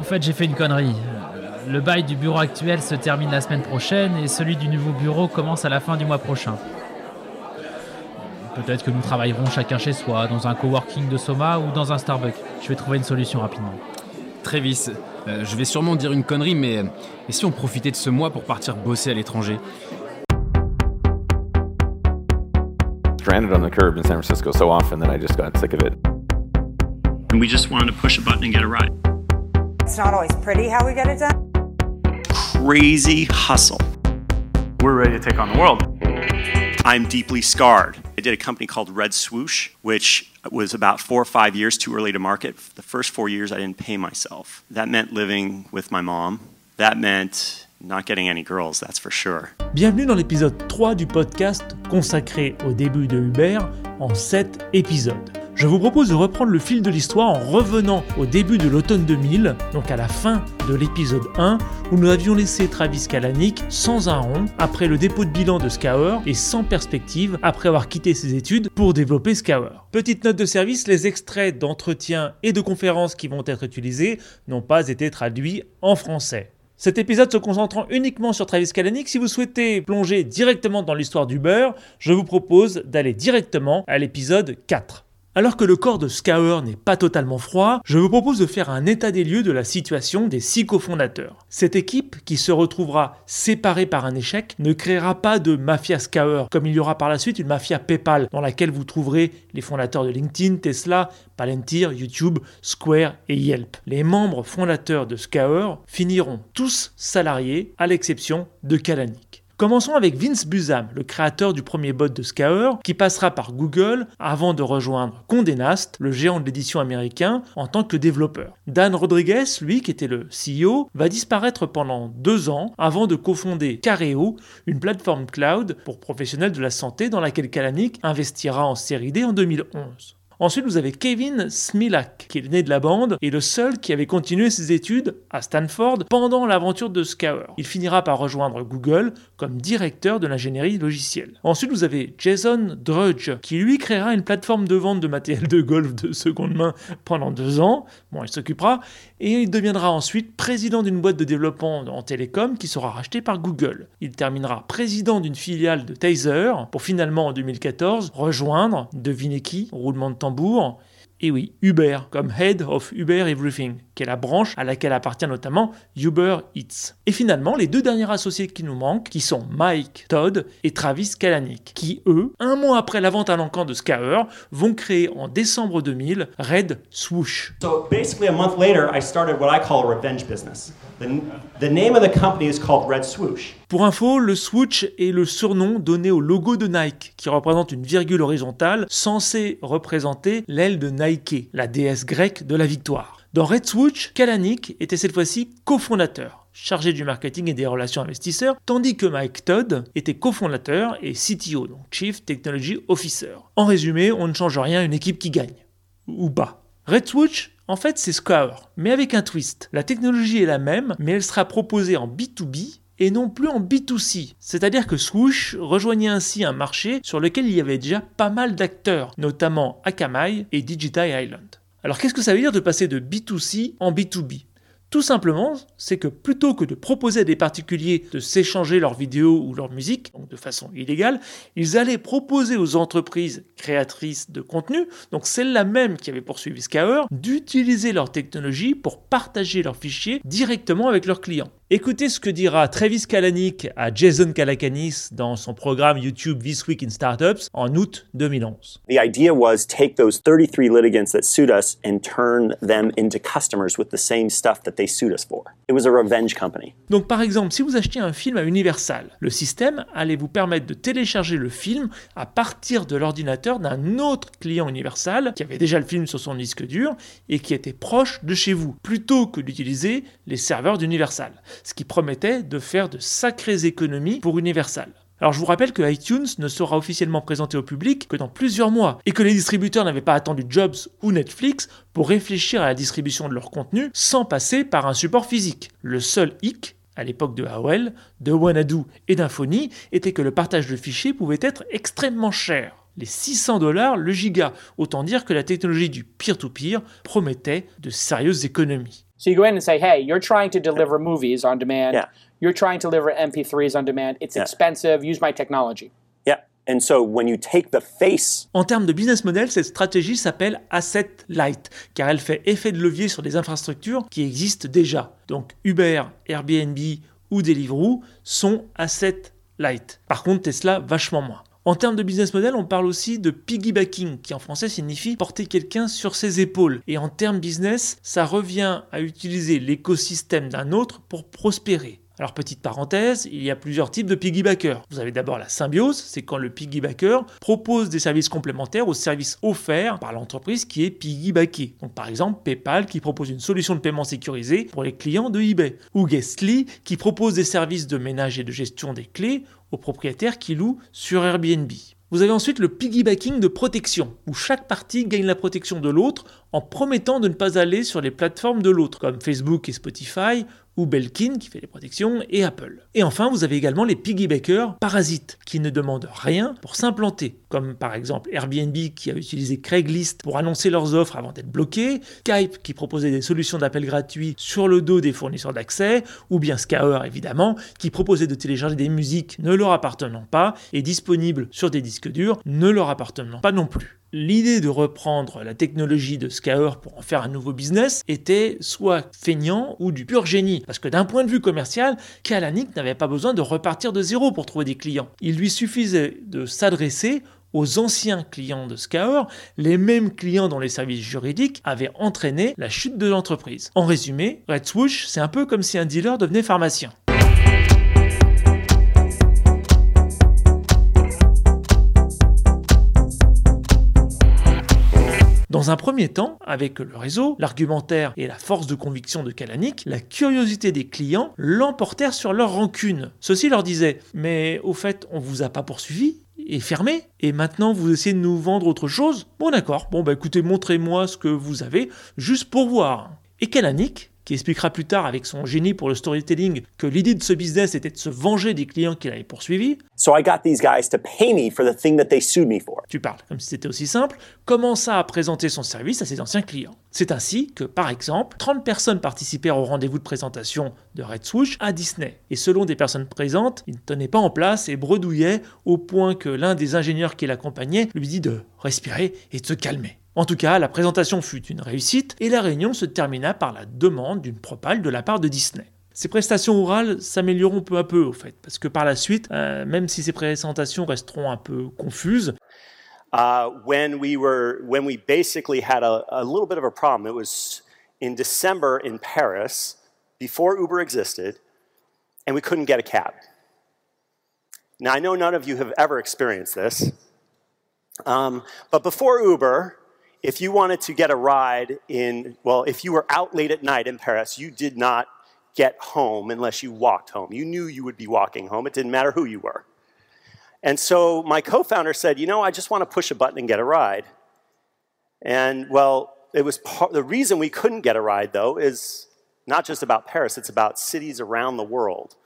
En fait, j'ai fait une connerie. Le bail du bureau actuel se termine la semaine prochaine et celui du nouveau bureau commence à la fin du mois prochain. Peut-être que nous travaillerons chacun chez soi, dans un coworking de Soma ou dans un Starbucks. Je vais trouver une solution rapidement. Travis, euh, je vais sûrement dire une connerie, mais euh, et si on profitait de ce mois pour partir bosser à l'étranger? Stranded on the curb in San Francisco so often that I just got sick of it. And we just wanted to push a button and get it right. It's not always pretty how we get it done. Crazy hustle. We're ready to take on the world. I'm deeply scarred. I did a company called Red Swoosh, which was about four or five years too early to market. The first four years, I didn't pay myself. That meant living with my mom. That meant not getting any girls, that's for sure. Bienvenue dans l'épisode 3 du podcast consacré au début de Uber en 7 épisodes. Je vous propose de reprendre le fil de l'histoire en revenant au début de l'automne 2000, donc à la fin de l'épisode 1, où nous avions laissé Travis Kalanick sans un rond après le dépôt de bilan de Scour et sans perspective après avoir quitté ses études pour développer Scour. Petite note de service, les extraits d'entretiens et de conférences qui vont être utilisés n'ont pas été traduits en français. Cet épisode se concentrant uniquement sur Travis Kalanick, si vous souhaitez plonger directement dans l'histoire d'Uber, je vous propose d'aller directement à l'épisode 4. Alors que le corps de Scour n'est pas totalement froid, je vous propose de faire un état des lieux de la situation des six cofondateurs. Cette équipe, qui se retrouvera séparée par un échec, ne créera pas de mafia Scour, comme il y aura par la suite une mafia PayPal, dans laquelle vous trouverez les fondateurs de LinkedIn, Tesla, Palantir, YouTube, Square et Yelp. Les membres fondateurs de Scour finiront tous salariés, à l'exception de Kalanick. Commençons avec Vince Busam, le créateur du premier bot de Scour, qui passera par Google avant de rejoindre Condé Nast, le géant de l'édition américain, en tant que développeur. Dan Rodriguez, lui, qui était le CEO, va disparaître pendant deux ans avant de cofonder Careo, une plateforme cloud pour professionnels de la santé dans laquelle Kalanick investira en série D en 2011. Ensuite, vous avez Kevin Smilak, qui est né de la bande et le seul qui avait continué ses études à Stanford pendant l'aventure de Scour. Il finira par rejoindre Google comme directeur de l'ingénierie logicielle. Ensuite, vous avez Jason Drudge, qui lui créera une plateforme de vente de matériel de golf de seconde main pendant deux ans. Bon, il s'occupera. Et il deviendra ensuite président d'une boîte de développement en télécom qui sera rachetée par Google. Il terminera président d'une filiale de Taser pour finalement en 2014 rejoindre, devinez qui, roulement de tambour, et oui, Uber, comme Head of Uber Everything, qui est la branche à laquelle appartient notamment Uber Eats. Et finalement, les deux derniers associés qui nous manquent, qui sont Mike Todd et Travis Kalanick, qui eux, un mois après la vente à l'encan de Scour, vont créer en décembre 2000 Red Swoosh. So basically, a month later, I started what I call a revenge business. The name of the company is called Red Swoosh. Pour info, le swoosh est le surnom donné au logo de Nike, qui représente une virgule horizontale censée représenter l'aile de Nike, la déesse grecque de la victoire. Dans Red Swoosh, Kalanick était cette fois-ci cofondateur, chargé du marketing et des relations investisseurs, tandis que Mike Todd était cofondateur et CTO, donc Chief Technology Officer. En résumé, on ne change rien une équipe qui gagne. Ou pas. Red Swoosh en fait, c'est Scour, mais avec un twist. La technologie est la même, mais elle sera proposée en B2B et non plus en B2C. C'est-à-dire que Swoosh rejoignait ainsi un marché sur lequel il y avait déjà pas mal d'acteurs, notamment Akamai et Digital Island. Alors qu'est-ce que ça veut dire de passer de B2C en B2B tout simplement, c'est que plutôt que de proposer à des particuliers de s'échanger leurs vidéos ou leur musique, de façon illégale, ils allaient proposer aux entreprises créatrices de contenu, donc celles-là même qui avaient poursuivi Scour, d'utiliser leur technologie pour partager leurs fichiers directement avec leurs clients. Écoutez ce que dira Travis Kalanick à Jason Calacanis dans son programme YouTube This Week in Startups en août 2011. The idea was take those 33 litigants that sued us and turn them into customers with the same stuff that they sued us for. It was a revenge company. Donc par exemple, si vous achetiez un film à Universal, le système allait vous permettre de télécharger le film à partir de l'ordinateur d'un autre client Universal qui avait déjà le film sur son disque dur et qui était proche de chez vous, plutôt que d'utiliser les serveurs d'Universal ce qui promettait de faire de sacrées économies pour Universal. Alors je vous rappelle que iTunes ne sera officiellement présenté au public que dans plusieurs mois et que les distributeurs n'avaient pas attendu Jobs ou Netflix pour réfléchir à la distribution de leur contenu sans passer par un support physique. Le seul hic, à l'époque de AOL, de Wanadu et d'Infony, était que le partage de fichiers pouvait être extrêmement cher. Les 600 dollars le giga, autant dire que la technologie du peer-to-peer promettait de sérieuses économies. So you go in and say, hey, you're trying to deliver movies on demand. Yeah. You're trying to deliver MP3s on demand. It's Yeah. expensive. Use my technology. Yeah. And so when you take the face En termes de business model, cette stratégie s'appelle asset light, car elle fait effet de levier sur des infrastructures qui existent déjà. Donc Uber, Airbnb ou Deliveroo sont asset light. Par contre, Tesla, vachement moins. En termes de business model, on parle aussi de piggybacking, qui en français signifie porter quelqu'un sur ses épaules. Et en termes business, ça revient à utiliser l'écosystème d'un autre pour prospérer. Alors petite parenthèse, il y a plusieurs types de piggybackers. Vous avez d'abord la symbiose, c'est quand le piggybacker propose des services complémentaires aux services offerts par l'entreprise qui est piggybackée. Donc par exemple PayPal qui propose une solution de paiement sécurisée pour les clients de eBay, ou Guestly qui propose des services de ménage et de gestion des clés aux propriétaires qui louent sur Airbnb. Vous avez ensuite le piggybacking de protection, où chaque partie gagne la protection de l'autre en promettant de ne pas aller sur les plateformes de l'autre, comme Facebook et Spotify, ou Belkin qui fait les protections, et Apple. Et enfin, vous avez également les piggybackers parasites, qui ne demandent rien pour s'implanter, comme par exemple Airbnb qui a utilisé Craigslist pour annoncer leurs offres avant d'être bloqués, Skype qui proposait des solutions d'appel gratuits sur le dos des fournisseurs d'accès, ou bien Skyr évidemment, qui proposait de télécharger des musiques ne leur appartenant pas et disponibles sur des disques durs ne leur appartenant pas non plus. L'idée de reprendre la technologie de Skyr pour en faire un nouveau business était soit feignant ou du pur génie. Parce que d'un point de vue commercial, Kalanick n'avait pas besoin de repartir de zéro pour trouver des clients. Il lui suffisait de s'adresser aux anciens clients de Skyr, les mêmes clients dont les services juridiques avaient entraîné la chute de l'entreprise. En résumé, Red Swoosh, c'est un peu comme si un dealer devenait pharmacien. Dans un premier temps, avec le réseau, l'argumentaire et la force de conviction de Kalanick, la curiosité des clients l'emportèrent sur leur rancune. Ceux-ci leur disaient Mais au fait, on vous a pas poursuivi et fermé, et maintenant vous essayez de nous vendre autre chose? Bon d'accord, bon bah écoutez, montrez-moi ce que vous avez, juste pour voir. Et Kalanick, qui expliquera plus tard avec son génie pour le storytelling que l'idée de ce business était de se venger des clients qu'il avait poursuivis, So I got these guys to pay me for the thing that they sued me for. tu parles comme si c'était aussi simple, commença à présenter son service à ses anciens clients? C'est ainsi que, par exemple, 30 personnes participèrent au rendez-vous de présentation de Red Swoosh à Disney. Et selon des personnes présentes, il ne tenait pas en place et bredouillait au point que l'un des ingénieurs qui l'accompagnait lui dit de respirer et de se calmer. En tout cas, la présentation fut une réussite et la réunion se termina par la demande d'une propale de la part de Disney. Ces prestations orales s'amélioreront peu à peu, au fait, parce que par la suite, euh, même si ces présentations resteront un peu confuses, uh, when we were when we basically had a, a little bit of a problem. It was in December in Paris, before Uber existed, and we couldn't get a cab. Now I know none of you have ever experienced this, um, but before Uber, if you wanted to get a ride in well, if you were out late at night in Paris, you did not get home unless you walked home. You knew you would be walking home. It didn't matter who you were. And so my co founder said, You know, I just want to push a button and get a ride. And well, it was part, the reason we couldn't get a ride, though, is not just about Paris, it's about cities around the world.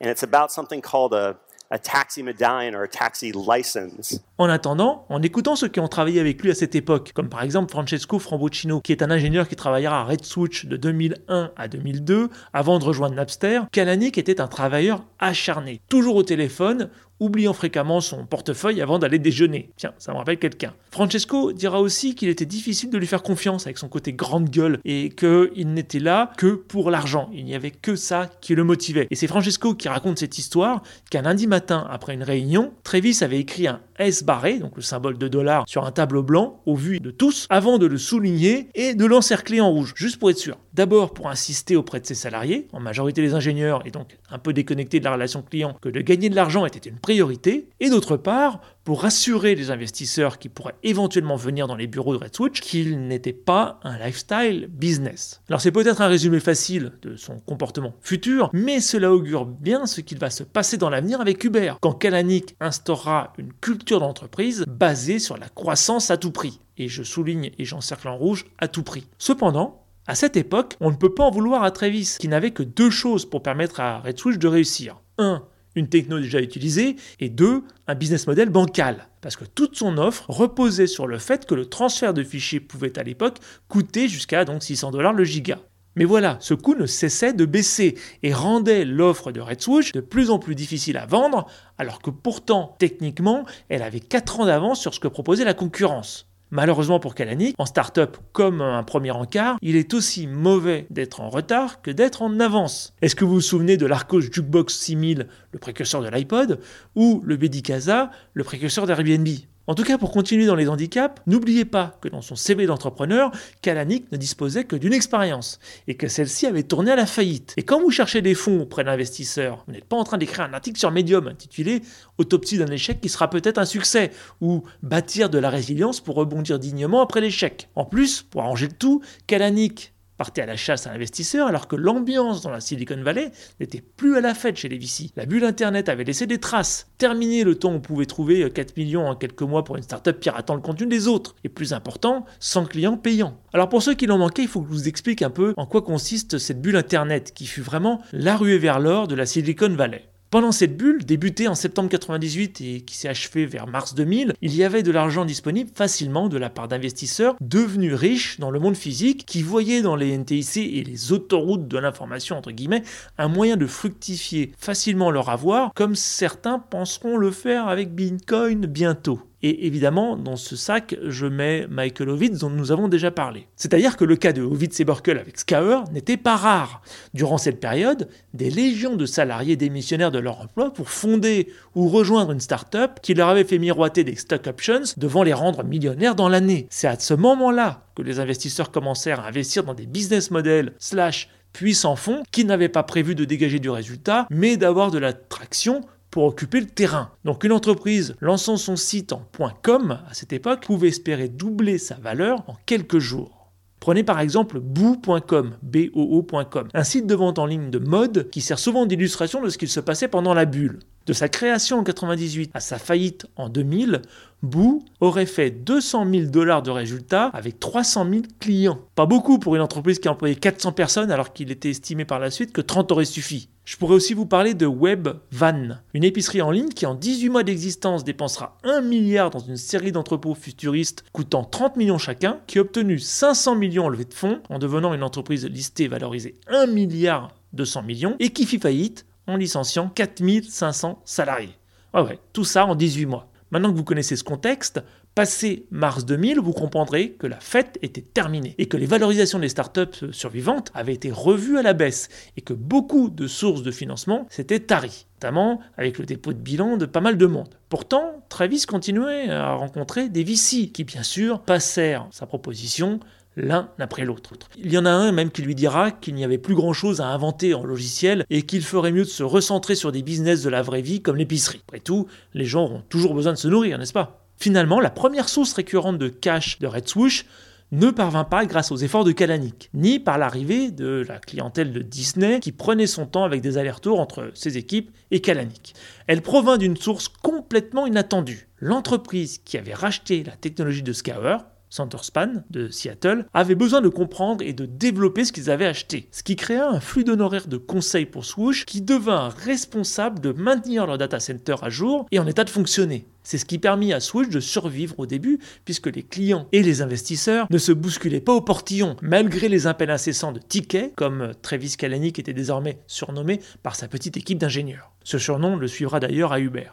And it's about something called a, a taxi medallion or a taxi license. En attendant, en écoutant ceux qui ont travaillé avec lui à cette époque, comme par exemple Francesco Frambuccino, qui est un ingénieur qui travaillera à Red Switch de 2001 à 2002, avant de rejoindre Napster, Kalanick était un travailleur acharné, toujours au téléphone, oubliant fréquemment son portefeuille avant d'aller déjeuner. Tiens, ça me rappelle quelqu'un. Francesco dira aussi qu'il était difficile de lui faire confiance avec son côté grande gueule et qu'il n'était là que pour l'argent. Il n'y avait que ça qui le motivait. Et c'est Francesco qui raconte cette histoire qu'un lundi matin, après une réunion, Travis avait écrit un S barré, donc le symbole de dollar, sur un tableau blanc au vu de tous, avant de le souligner et de l'encercler en rouge, juste pour être sûr. D'abord pour insister auprès de ses salariés, en majorité les ingénieurs et donc un peu déconnectés de la relation client, que de gagner de l'argent était une priorité, et d'autre part pour rassurer les investisseurs qui pourraient éventuellement venir dans les bureaux de Red Switch qu'il n'était pas un lifestyle business. Alors c'est peut-être un résumé facile de son comportement futur, mais cela augure bien ce qu'il va se passer dans l'avenir avec Uber, quand Kalanick instaurera une culture d'entreprise basée sur la croissance à tout prix. Et je souligne et j'encercle en rouge à tout prix. Cependant, à cette époque, on ne peut pas en vouloir à Travis, qui n'avait que deux choses pour permettre à Red Switch de réussir. 1 une techno déjà utilisée, et deux, un business model bancal. Parce que toute son offre reposait sur le fait que le transfert de fichiers pouvait à l'époque coûter jusqu'à donc 600 dollars le giga. Mais voilà, ce coût ne cessait de baisser et rendait l'offre de Red Swoosh de plus en plus difficile à vendre, alors que pourtant, techniquement, elle avait 4 ans d'avance sur ce que proposait la concurrence. Malheureusement pour Kalanick, en start-up comme un premier encart, il est aussi mauvais d'être en retard que d'être en avance. Est-ce que vous vous souvenez de l'Arcos Jukebox 6000, le précurseur de l'iPod, ou le Bedicasa, le précurseur d'Airbnb? En tout cas, pour continuer dans les handicaps, n'oubliez pas que dans son CV d'entrepreneur, Kalanick ne disposait que d'une expérience et que celle-ci avait tourné à la faillite. Et quand vous cherchez des fonds auprès d'investisseurs, vous n'êtes pas en train d'écrire un article sur Medium intitulé Autopsie d'un échec qui sera peut-être un succès ou Bâtir de la résilience pour rebondir dignement après l'échec. En plus, pour arranger le tout, Kalanick partait à la chasse à l'investisseur alors que l'ambiance dans la Silicon Valley n'était plus à la fête chez les VC. La bulle Internet avait laissé des traces. Terminé le temps où on pouvait trouver 4 millions en quelques mois pour une startup piratant le contenu des autres. Et plus important, sans clients payants. Alors pour ceux qui l'ont manqué, il faut que je vous explique un peu en quoi consiste cette bulle Internet qui fut vraiment la ruée vers l'or de la Silicon Valley. Pendant cette bulle, débutée en septembre 98 et qui s'est achevée vers mars 2000, il y avait de l'argent disponible facilement de la part d'investisseurs devenus riches dans le monde physique qui voyaient dans les NTIC et les autoroutes de l'information, entre guillemets, un moyen de fructifier facilement leur avoir, comme certains penseront le faire avec Bitcoin bientôt. Et évidemment, dans ce sac, je mets Michael Ovitz dont nous avons déjà parlé. C'est-à-dire que le cas de Ovitz et Burkle avec Scour n'était pas rare. Durant cette période, des légions de salariés démissionnaires de leur emploi pour fonder ou rejoindre une start-up qui leur avait fait miroiter des stock options devant les rendre millionnaires dans l'année. C'est à ce moment-là que les investisseurs commencèrent à investir dans des business models slash puissants fonds qui n'avaient pas prévu de dégager du résultat, mais d'avoir de la traction pour occuper le terrain. Donc une entreprise lançant son site en .com à cette époque pouvait espérer doubler sa valeur en quelques jours. Prenez par exemple boo.com, B-O-O.com, un site de vente en ligne de mode qui sert souvent d'illustration de ce qu'il se passait pendant la bulle. De sa création en 98 à sa faillite en 2000, Boo aurait fait 200 000 dollars de résultats avec 300 000 clients. Pas beaucoup pour une entreprise qui employait 400 personnes alors qu'il était estimé par la suite que 30 aurait suffi. Je pourrais aussi vous parler de WebVan, une épicerie en ligne qui en 18 mois d'existence dépensera 1 milliard dans une série d'entrepôts futuristes coûtant 30 millions chacun, qui a obtenu 500 millions en levée de fonds en devenant une entreprise listée valorisée 1 milliard 200 millions et qui fit faillite en licenciant 4500 salariés. Ouais ouais, tout ça en 18 mois. Maintenant que vous connaissez ce contexte, passé mars 2000, vous comprendrez que la fête était terminée et que les valorisations des startups survivantes avaient été revues à la baisse et que beaucoup de sources de financement s'étaient taries, notamment avec le dépôt de bilan de pas mal de monde. Pourtant, Travis continuait à rencontrer des VC qui, bien sûr, passèrent sa proposition l'un après l'autre. Il y en a un même qui lui dira qu'il n'y avait plus grand-chose à inventer en logiciel et qu'il ferait mieux de se recentrer sur des business de la vraie vie comme l'épicerie. Après tout, les gens ont toujours besoin de se nourrir, n'est-ce pas? Finalement, la première source récurrente de cash de Red Swoosh ne parvint pas grâce aux efforts de Kalanick, ni par l'arrivée de la clientèle de Disney qui prenait son temps avec des allers-retours entre ses équipes et Kalanick. Elle provint d'une source complètement inattendue. L'entreprise qui avait racheté la technologie de Scour, Centerspan de Seattle, avaient besoin de comprendre et de développer ce qu'ils avaient acheté, ce qui créa un flux d'honoraires de conseils pour Swoosh qui devint responsable de maintenir leur data center à jour et en état de fonctionner. C'est ce qui permit à Swoosh de survivre au début, puisque les clients et les investisseurs ne se bousculaient pas au portillon, malgré les appels incessants de tickets, comme Travis Kalanick était désormais surnommé par sa petite équipe d'ingénieurs. Ce surnom le suivra d'ailleurs à Uber.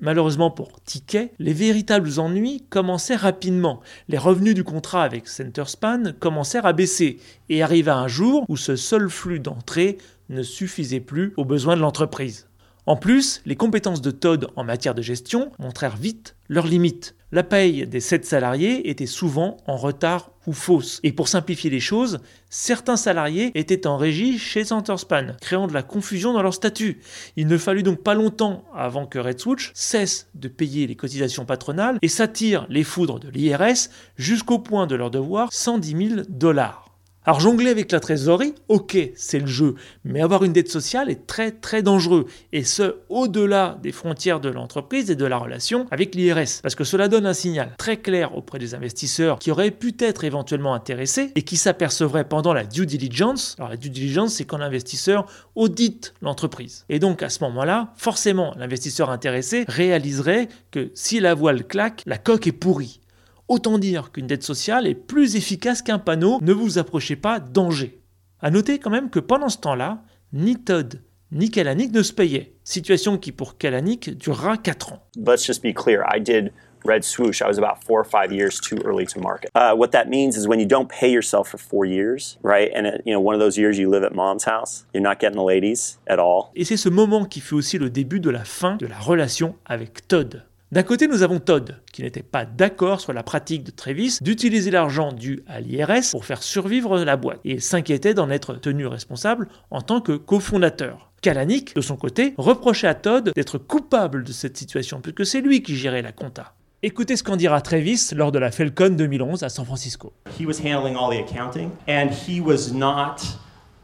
Malheureusement pour Ticket, les véritables ennuis commençaient rapidement. Les revenus du contrat avec Centerspan commencèrent à baisser et arriva un jour où ce seul flux d'entrée ne suffisait plus aux besoins de l'entreprise. En plus, les compétences de Todd en matière de gestion montrèrent vite leurs limites. La paye des 7 salariés était souvent en retard ou fausse. Et pour simplifier les choses, certains salariés étaient en régie chez Centerspan, créant de la confusion dans leur statut. Il ne fallut donc pas longtemps avant que Red Switch cesse de payer les cotisations patronales et s'attire les foudres de l'IRS jusqu'au point de leur devoir 110 000 dollars. Alors jongler avec la trésorerie, ok, c'est le jeu, mais avoir une dette sociale est très très dangereux, et ce, au-delà des frontières de l'entreprise et de la relation avec l'IRS, parce que cela donne un signal très clair auprès des investisseurs qui auraient pu être éventuellement intéressés et qui s'apercevraient pendant la due diligence, alors la due diligence c'est quand l'investisseur audite l'entreprise. Et donc à ce moment-là, forcément l'investisseur intéressé réaliserait que si la voile claque, la coque est pourrie. Autant dire qu'une dette sociale est plus efficace qu'un panneau, ne vous approchez pas, danger. À noter quand même que pendant ce temps-là, ni Todd ni Kalanick ne se payaient. Situation qui pour Kalanick durera 4 ans. Let's just be clear. I did Red Swoosh. I was about four or five years too early to market. Uh, what that means is when you don't pay yourself for four years, right? And it, you know, one of those years you live at mom's house, you're not getting the ladies at all. Et c'est ce moment qui fut aussi le début de la fin de la relation avec Todd. D'un côté, nous avons Todd, qui n'était pas d'accord sur la pratique de Travis d'utiliser l'argent dû à l'IRS pour faire survivre la boîte, et s'inquiétait d'en être tenu responsable en tant que cofondateur. Kalanick, de son côté, reprochait à Todd d'être coupable de cette situation, puisque c'est lui qui gérait la compta. Écoutez ce qu'en dira Travis lors de la Falcon 2011 à San Francisco. He was handling all the accounting, and he was not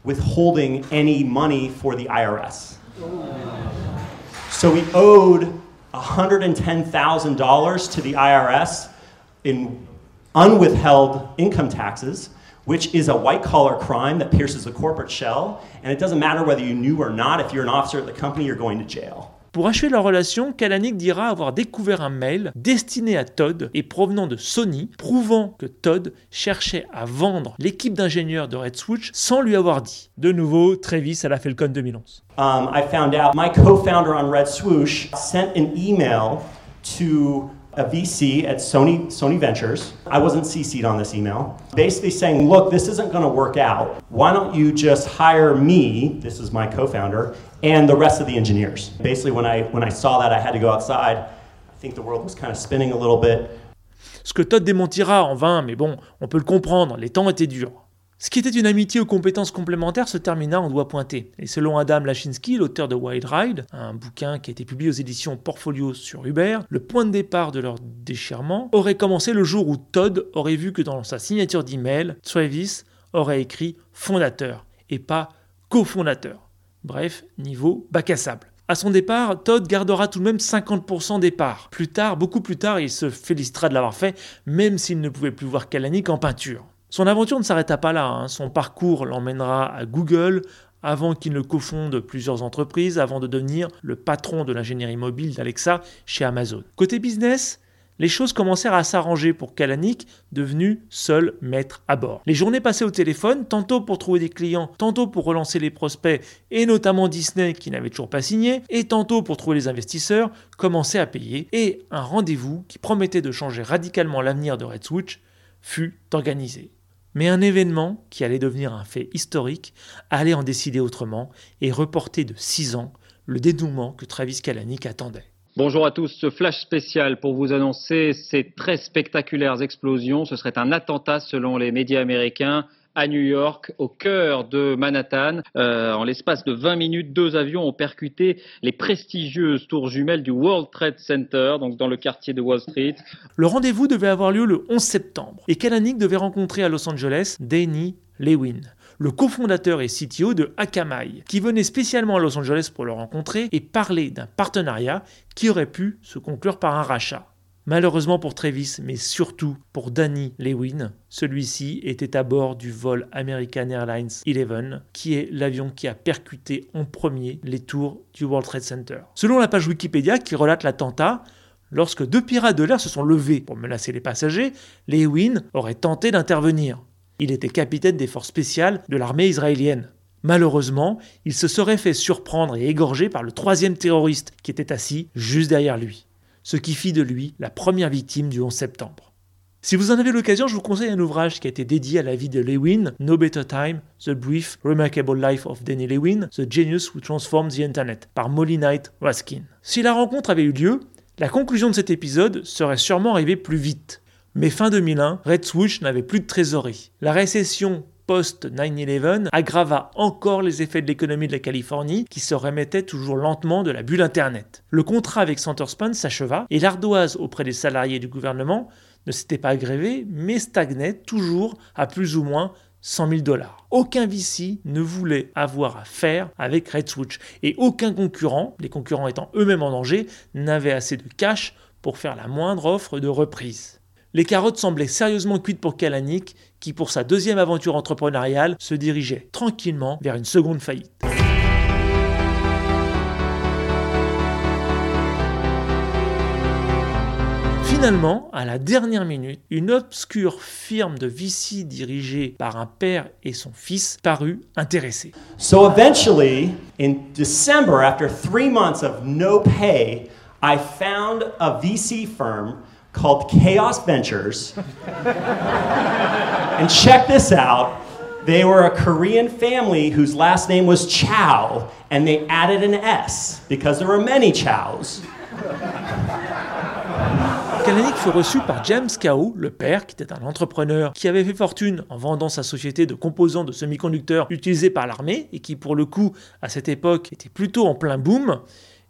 withholding any money for the IRS. So he owed $110,000 to the IRS in unwithheld income taxes, which is a white collar crime that pierces the corporate shell. And it doesn't matter whether you knew or not, if you're an officer at the company, you're going to jail. Pour achever leur relation, Kalanick dira avoir découvert un mail destiné à Todd et provenant de Sony, prouvant que Todd cherchait à vendre l'équipe d'ingénieurs de Red Switch sans lui avoir dit. De nouveau, Travis à la Falcon 2011. Um, I found out my co-founder on Red Swoosh sent an email to a VC at Sony, Sony Ventures. I wasn't CC'd on this email. Basically saying, look, this isn't going to work out. Why don't you just hire me, this is my co-founder, and the rest of the engineers? Basically, when I, when I saw that, I had to go outside. I think the world was kind of spinning a little bit. Ce que Todd démentira en vain, mais bon, on peut le comprendre, les temps étaient durs. Ce qui était une amitié aux compétences complémentaires se termina en doigt pointé. Et selon Adam Lachinsky, l'auteur de Wild Ride, un bouquin qui a été publié aux éditions Portfolio sur Uber, le point de départ de leur déchirement aurait commencé le jour où Todd aurait vu que dans sa signature d'email, Travis aurait écrit fondateur et pas cofondateur. Bref, niveau bac à sable. À son départ, Todd gardera tout de même 50% des parts. Plus tard, beaucoup plus tard, il se félicitera de l'avoir fait, même s'il ne pouvait plus voir Kalanick en peinture. Son aventure ne s'arrêta pas là, hein. son parcours l'emmènera à Google avant qu'il ne cofonde plusieurs entreprises, avant de devenir le patron de l'ingénierie mobile d'Alexa chez Amazon. Côté business, les choses commencèrent à s'arranger pour Kalanick, devenu seul maître à bord. Les journées passées au téléphone, tantôt pour trouver des clients, tantôt pour relancer les prospects, et notamment Disney qui n'avait toujours pas signé, et tantôt pour trouver les investisseurs, commençaient à payer, et un rendez-vous qui promettait de changer radicalement l'avenir de Red Switch fut organisé. Mais un événement qui allait devenir un fait historique allait en décider autrement et reporter de 6 ans le dénouement que Travis Kalanick attendait. Bonjour à tous, ce flash spécial pour vous annoncer ces très spectaculaires explosions. Ce serait un attentat selon les médias américains à New York, au cœur de Manhattan. Euh, en l'espace de 20 minutes, deux avions ont percuté les prestigieuses tours jumelles du World Trade Center, donc dans le quartier de Wall Street. Le rendez-vous devait avoir lieu le 11 septembre et Kalanick devait rencontrer à Los Angeles Danny Lewin le cofondateur et CTO de Akamai, qui venait spécialement à Los Angeles pour le rencontrer et parler d'un partenariat qui aurait pu se conclure par un rachat. Malheureusement pour Travis, mais surtout pour Danny Lewin, celui-ci était à bord du vol American Airlines 11, qui est l'avion qui a percuté en premier les tours du World Trade Center. Selon la page Wikipédia qui relate l'attentat, lorsque deux pirates de l'air se sont levés pour menacer les passagers, Lewin aurait tenté d'intervenir. Il était capitaine des forces spéciales de l'armée israélienne. Malheureusement, il se serait fait surprendre et égorger par le troisième terroriste qui était assis juste derrière lui ce qui fit de lui la première victime du 11 septembre. Si vous en avez l'occasion, je vous conseille un ouvrage qui a été dédié à la vie de Lewin, No Better Time, The Brief, Remarkable Life of Danny Lewin, The Genius Who Transformed the Internet, par Molly Knight Raskin. Si la rencontre avait eu lieu, la conclusion de cet épisode serait sûrement arrivée plus vite. Mais fin 2001, Red Swoosh n'avait plus de trésorerie. La récession post-9-11 aggrava encore les effets de l'économie de la Californie qui se remettait toujours lentement de la bulle Internet. Le contrat avec Centerspan s'acheva et l'ardoise auprès des salariés du gouvernement ne s'était pas aggravé mais stagnait toujours à plus ou moins 100 000 dollars. Aucun VC ne voulait avoir à faire avec Red Switch et aucun concurrent, les concurrents étant eux-mêmes en danger, n'avait assez de cash pour faire la moindre offre de reprise. Les carottes semblaient sérieusement cuites pour Kalanick, qui pour sa deuxième aventure entrepreneuriale se dirigeait tranquillement vers une seconde faillite. Finalement, à la dernière minute, une obscure firme de VC dirigée par un père et son fils parut intéressée. So eventually, in December, after three months of no pay, I found a VC firm called Chaos Ventures. and check this out. They were a Korean family whose last name was Chow, and they added an S because there were many Chows. Kalanick fut reçu par James Kao, le père, qui était un entrepreneur qui avait fait fortune en vendant sa société de composants de semi-conducteurs utilisés par l'armée et qui, pour le coup, à cette époque, était plutôt en plein boom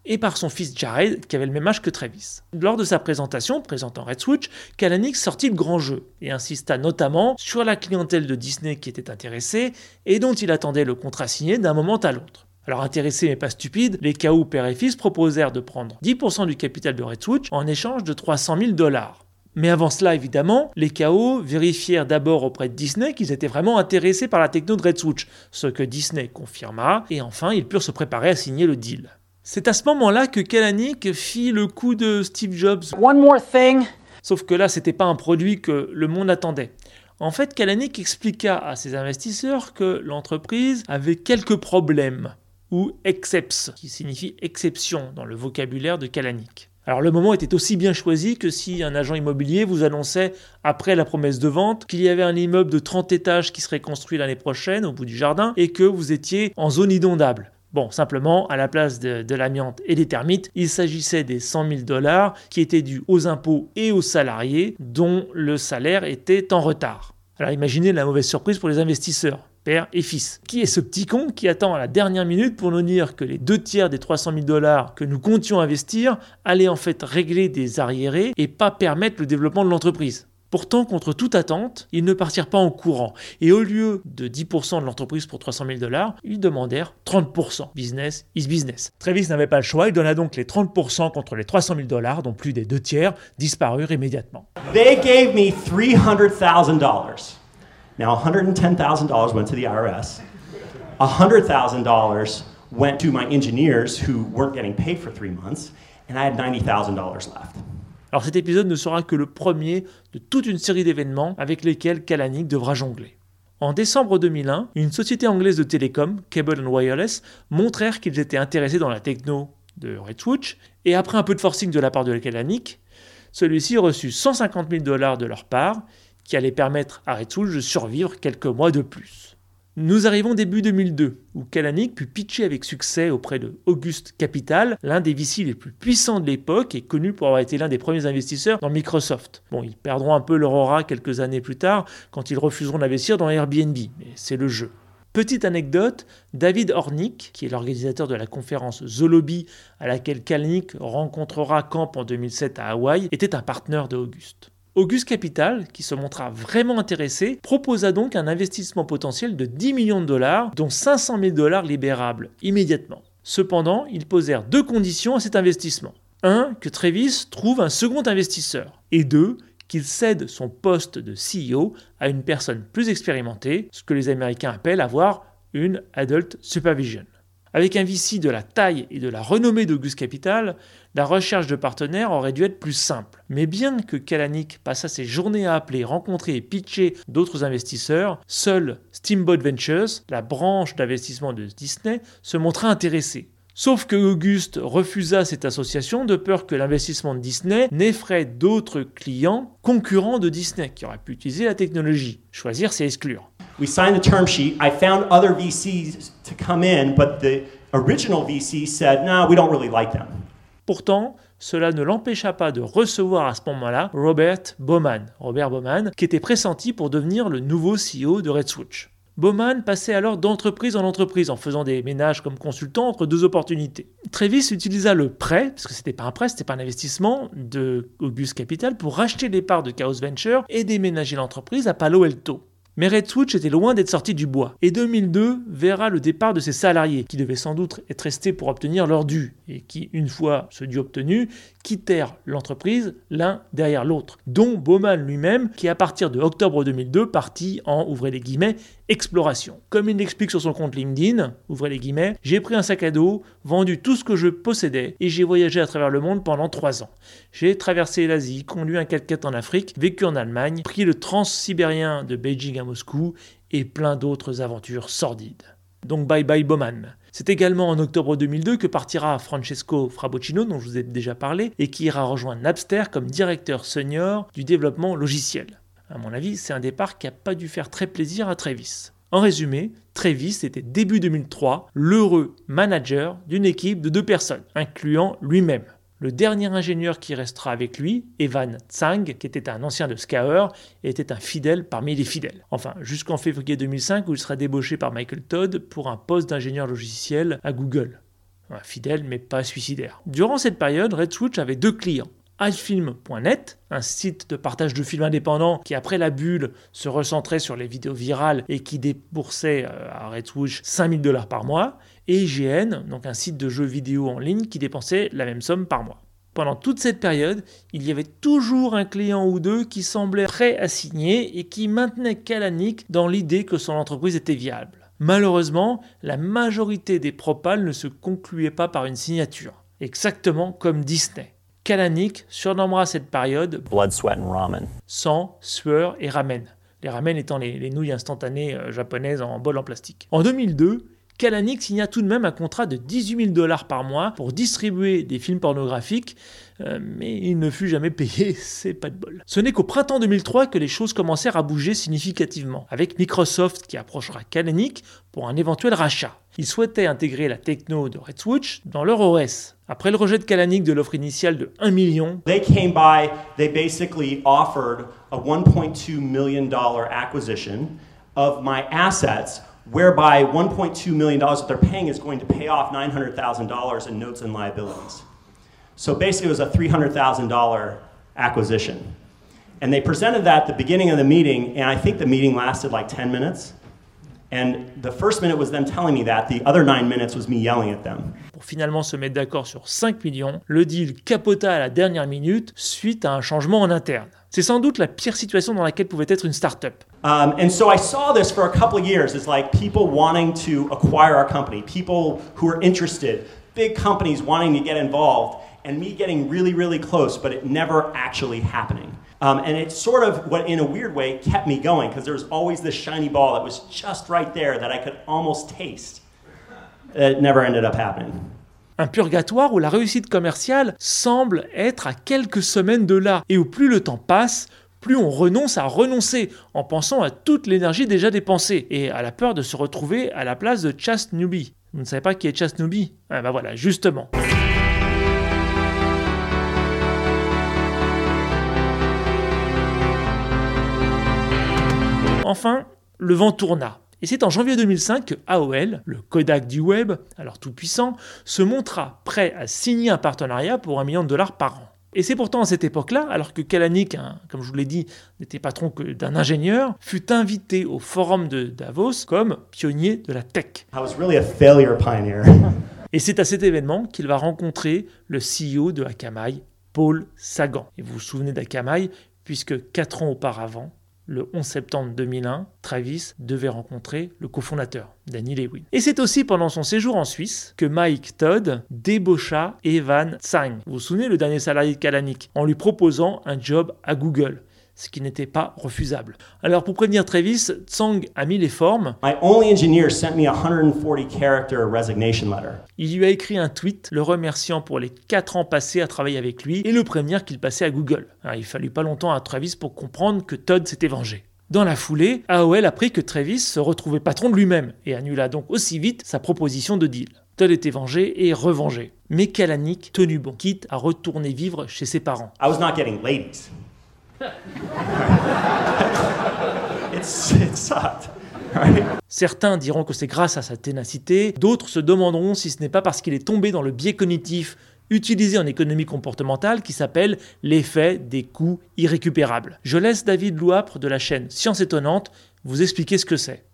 et par son fils Jared, qui avait le même âge que Travis. Lors de sa présentation, présentant Red Switch, Kalanick sortit le grand jeu et insista notamment sur la clientèle de Disney qui était intéressée et dont il attendait le contrat signé d'un moment à l'autre. Alors intéressés mais pas stupides, les KO père et fils proposèrent de prendre 10% du capital de Red Switch en échange de 300 000 dollars. Mais avant cela, évidemment, les KO vérifièrent d'abord auprès de Disney qu'ils étaient vraiment intéressés par la techno de Red Switch, ce que Disney confirma, et enfin ils purent se préparer à signer le deal. C'est à ce moment-là que Kalanick fit le coup de Steve Jobs. One more thing. Sauf que là, c'était pas un produit que le monde attendait. En fait, Kalanick expliqua à ses investisseurs que l'entreprise avait quelques problèmes ou exceps, qui signifie exception dans le vocabulaire de Kalanick. Alors le moment était aussi bien choisi que si un agent immobilier vous annonçait, après la promesse de vente, qu'il y avait un immeuble de 30 étages qui serait construit l'année prochaine au bout du jardin et que vous étiez en zone inondable. Bon, simplement, à la place de, de l'amiante et des termites, il s'agissait des 100 000 dollars qui étaient dus aux impôts et aux salariés dont le salaire était en retard. Alors imaginez la mauvaise surprise pour les investisseurs père et fils. Qui est ce petit con qui attend à la dernière minute pour nous dire que les deux tiers des 300 000 dollars que nous comptions investir allaient en fait régler des arriérés et pas permettre le développement de l'entreprise? Pourtant, contre toute attente, ils ne partirent pas en courant. Et au lieu de 10% de l'entreprise pour 300 000 dollars, ils demandèrent 30%. Business is business. Travis n'avait pas le choix, il donna donc les 30% contre les 300 000 dollars, dont plus des deux tiers disparurent immédiatement. They gave me $300,000. Now, $110,000 went to the IRS. $100,000 went to my engineers who weren't getting paid for three months, and I had $90,000 left. Alors cet épisode ne sera que le premier de toute une série d'événements avec lesquels Kalanick devra jongler. En décembre 2001, une société anglaise de télécom, Cable and Wireless, montrèrent qu'ils étaient intéressés dans la techno de Red Switch, et après un peu de forcing de la part de Kalanick, celui-ci reçut 150 000 dollars de leur part, qui allait permettre à Red Switch de survivre quelques mois de plus. Nous arrivons début 2002, où Kalanick put pitcher avec succès auprès de August Capital, l'un des VC les plus puissants de l'époque et connu pour avoir été l'un des premiers investisseurs dans Microsoft. Bon, ils perdront un peu leur aura quelques années plus tard quand ils refuseront d'investir dans Airbnb, mais c'est le jeu. Petite anecdote, David Hornick, qui est l'organisateur de la conférence The Lobby à laquelle Kalanick rencontrera Camp en 2007 à Hawaï, était un partenaire de August. August Capital, qui se montra vraiment intéressé, proposa donc un investissement potentiel de 10 millions de dollars, dont 500 000 dollars libérables immédiatement. Cependant, ils posèrent deux conditions à cet investissement. Un, que Travis trouve un second investisseur. Et deux, qu'il cède son poste de CEO à une personne plus expérimentée, ce que les Américains appellent avoir une adult supervision. Avec un VC de la taille et de la renommée d'August Capital, la recherche de partenaires aurait dû être plus simple. Mais bien que Kalanick passa ses journées à appeler, rencontrer et pitcher d'autres investisseurs, seul Steamboat Ventures, la branche d'investissement de Disney, se montra intéressé. Sauf que Auguste refusa cette association de peur que l'investissement de Disney n'effraie d'autres clients concurrents de Disney qui auraient pu utiliser la technologie. Choisir, c'est exclure. We signed the term sheet. I found other VCs to come in, but the original VC said, no, we don't really like them. Pourtant, cela ne l'empêcha pas de recevoir à ce moment-là Robert Bowman, Robert Bowman, qui était pressenti pour devenir le nouveau CEO de Red Switch. Bowman passait alors d'entreprise en entreprise en faisant des ménages comme consultant entre deux opportunités. Travis utilisa le prêt, parce que c'était pas un prêt, c'était pas un investissement de August Capital pour racheter les parts de Chaos Venture et déménager l'entreprise à Palo Alto. Mais Red Switch était loin d'être sorti du bois. Et 2002 verra le départ de ses salariés, qui devaient sans doute être restés pour obtenir leur dû, et qui, une fois ce dû obtenu, quittèrent l'entreprise l'un derrière l'autre, dont Bowman lui-même, qui à partir de octobre 2002 partit en, ouvrez les guillemets, exploration. Comme il l'explique sur son compte LinkedIn, ouvrez les guillemets, j'ai pris un sac à dos, vendu tout ce que je possédais et j'ai voyagé à travers le monde pendant trois ans. J'ai traversé l'Asie, conduit un 4x4 en Afrique, vécu en Allemagne, pris le transsibérien de Beijing à Moscou et plein d'autres aventures sordides. Donc bye bye Bowman. C'est également en octobre 2002 que partira Francesco Fraboccino, dont je vous ai déjà parlé, et qui ira rejoindre Napster comme directeur senior du développement logiciel. À mon avis, c'est un départ qui n'a pas dû faire très plaisir à Travis. En résumé, Travis était début 2003 l'heureux manager d'une équipe de deux personnes, incluant lui-même. Le dernier ingénieur qui restera avec lui, Evan Tsang, qui était un ancien de Skaer, était un fidèle parmi les fidèles. Enfin, jusqu'en février 2005 où il sera débauché par Michael Todd pour un poste d'ingénieur logiciel à Google. Un fidèle mais pas suicidaire. Durant cette période, Red Switch avait deux clients. iFilm.net, un site de partage de films indépendants qui, après la bulle, se recentrait sur les vidéos virales et qui déboursait euh, à Red Switch 5000 dollars par mois, et IGN, donc un site de jeux vidéo en ligne qui dépensait la même somme par mois. Pendant toute cette période, il y avait toujours un client ou deux qui semblait prêt à signer et qui maintenait Kalanick dans l'idée que son entreprise était viable. Malheureusement, la majorité des propals ne se concluaient pas par une signature, exactement comme Disney. Kalanick surnommera cette période Blood, sweat and ramen. sang, sueur et ramen. Les ramen étant les, les nouilles instantanées euh, japonaises en bol en plastique. En 2002, Kalanick signa tout de même un contrat de 18 000 dollars par mois pour distribuer des films pornographiques, euh, mais il ne fut jamais payé, c'est pas de bol. Ce n'est qu'au printemps 2003 que les choses commencèrent à bouger significativement, avec Microsoft qui approchera Kalanick pour un éventuel rachat. Ils souhaitaient intégrer la techno de Red Switch dans leur OS. Après le rejet de Kalanick de l'offre initiale de 1 million, They came by, they basically offered a $1.2 million acquisition of my assets, whereby $1.2 million that they're paying is going to pay off $900,000 in notes and liabilities. So basically, it was a $300,000 acquisition. And they presented that at the beginning of the meeting, and I think the meeting lasted like 10 minutes. And the first minute was them telling me that, the other nine minutes was me yelling at them. pour finalement se mettre d'accord sur 5 millions, le deal capota à la dernière minute suite à un changement en interne. C'est sans doute la pire situation dans laquelle pouvait être une start-up. Um, and so I saw this for a couple of years. It's like people wanting to acquire our company, people who are interested, big companies wanting to get involved, and me getting really, really close, but it never actually happening. Um, and it sort of, what in a weird way, kept me going because there was always this shiny ball that was just right there that I could almost taste. It never ended up happening. Un purgatoire où la réussite commerciale semble être à quelques semaines de là, et où plus le temps passe, plus on renonce à renoncer, en pensant à toute l'énergie déjà dépensée, et à la peur de se retrouver à la place de Chast Newby. Vous ne savez pas qui est Chast Newby? Ah bah voilà, justement. Enfin, le vent tourna. Et c'est en janvier 2005 que AOL, le Kodak du web, alors tout puissant, se montra prêt à signer un partenariat pour un million de dollars par an. Et c'est pourtant à cette époque-là, alors que Kalanick, hein, comme je vous l'ai dit, n'était patron que d'un ingénieur, fut invité au forum de Davos comme pionnier de la tech. I was really a failure pioneer. Et c'est à cet événement qu'il va rencontrer le CEO de Akamai, Paul Sagan. Et vous vous souvenez d'Akamai, puisque quatre ans auparavant, le 11 septembre 2001, Travis devait rencontrer le cofondateur, Danny Lewin. Et c'est aussi pendant son séjour en Suisse que Mike Todd débaucha Evan Tsang, vous vous souvenez le dernier salarié de Kalanick, en lui proposant un job à Google ce qui n'était pas refusable. Alors pour prévenir Travis, Tsang a mis les formes. My only engineer sent me a 140 character resignation letter. Il lui a écrit un tweet le remerciant pour les 4 ans passés à travailler avec lui et le prévenir qu'il passait à Google. Alors, il fallut pas longtemps à Travis pour comprendre que Todd s'était vengé. Dans la foulée, AOL apprit que Travis se retrouvait patron de lui-même et annula donc aussi vite sa proposition de deal. Todd était vengé et revengé. Mais Kalanick tenu bon, quitte à retourner vivre chez ses parents. I was not getting ladies. it's? Certains diront que c'est grâce à sa ténacité, d'autres se demanderont si ce n'est pas parce qu'il est tombé dans le biais cognitif utilisé en économie comportementale qui s'appelle l'effet des coûts irrécupérables. Je laisse David Louapre de la chaîne Science Étonnante vous expliquer ce que c'est.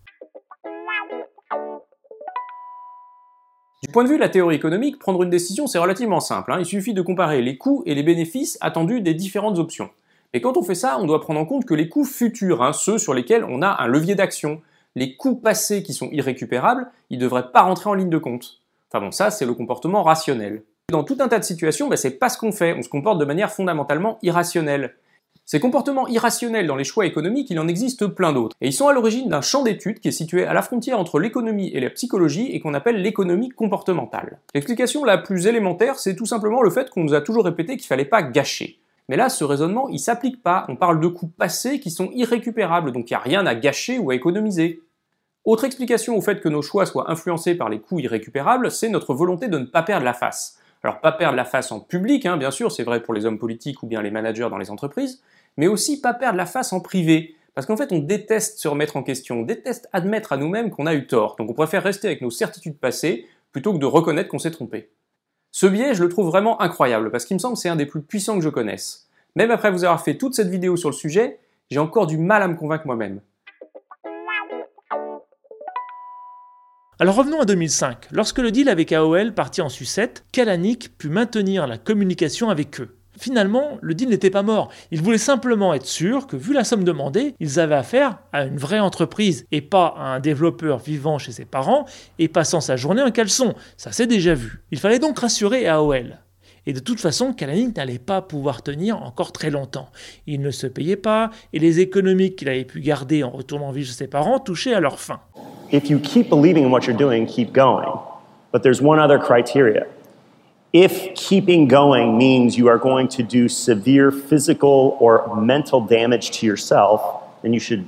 Du point de vue de la théorie économique, prendre une décision c'est relativement simple. hein. Il suffit de comparer les coûts et les bénéfices attendus des différentes options. Et quand on fait ça, on doit prendre en compte que les coûts futurs, hein, ceux sur lesquels on a un levier d'action, les coûts passés qui sont irrécupérables, ils ne devraient pas rentrer en ligne de compte. Enfin bon, ça c'est le comportement rationnel. Dans tout un tas de situations, ben, c'est pas ce qu'on fait, on se comporte de manière fondamentalement irrationnelle. Ces comportements irrationnels dans les choix économiques, il en existe plein d'autres. Et ils sont à l'origine d'un champ d'études qui est situé à la frontière entre l'économie et la psychologie et qu'on appelle l'économie comportementale. L'explication la plus élémentaire, c'est tout simplement le fait qu'on nous a toujours répété qu'il fallait pas gâcher. Mais là, ce raisonnement, il s'applique pas. On parle de coûts passés qui sont irrécupérables, donc il n'y a rien à gâcher ou à économiser. Autre explication au fait que nos choix soient influencés par les coûts irrécupérables, c'est notre volonté de ne pas perdre la face. Alors pas perdre la face en public, hein, bien sûr, c'est vrai pour les hommes politiques ou bien les managers dans les entreprises, mais aussi pas perdre la face en privé. Parce qu'en fait, on déteste se remettre en question, on déteste admettre à nous-mêmes qu'on a eu tort, donc on préfère rester avec nos certitudes passées plutôt que de reconnaître qu'on s'est trompé. Ce biais, je le trouve vraiment incroyable, parce qu'il me semble que c'est un des plus puissants que je connaisse. Même après vous avoir fait toute cette vidéo sur le sujet, j'ai encore du mal à me convaincre moi-même. Alors revenons à 2005. Lorsque le deal avec AOL partit en sucette, Kalanick put maintenir la communication avec eux. Finalement, le deal n'était pas mort. Ils voulaient simplement être sûrs que, vu la somme demandée, ils avaient affaire à une vraie entreprise et pas à un développeur vivant chez ses parents et passant sa journée en caleçon. Ça s'est déjà vu. Il fallait donc rassurer AOL. Et de toute façon, Kalanick n'allait pas pouvoir tenir encore très longtemps. Il ne se payait pas et les économies qu'il avait pu garder en retournant vivre chez ses parents touchaient à leur fin. If you keep believing in what you're doing, keep going. But there's one other criteria. If keeping going means you are going to do severe physical or mental damage to yourself, then you should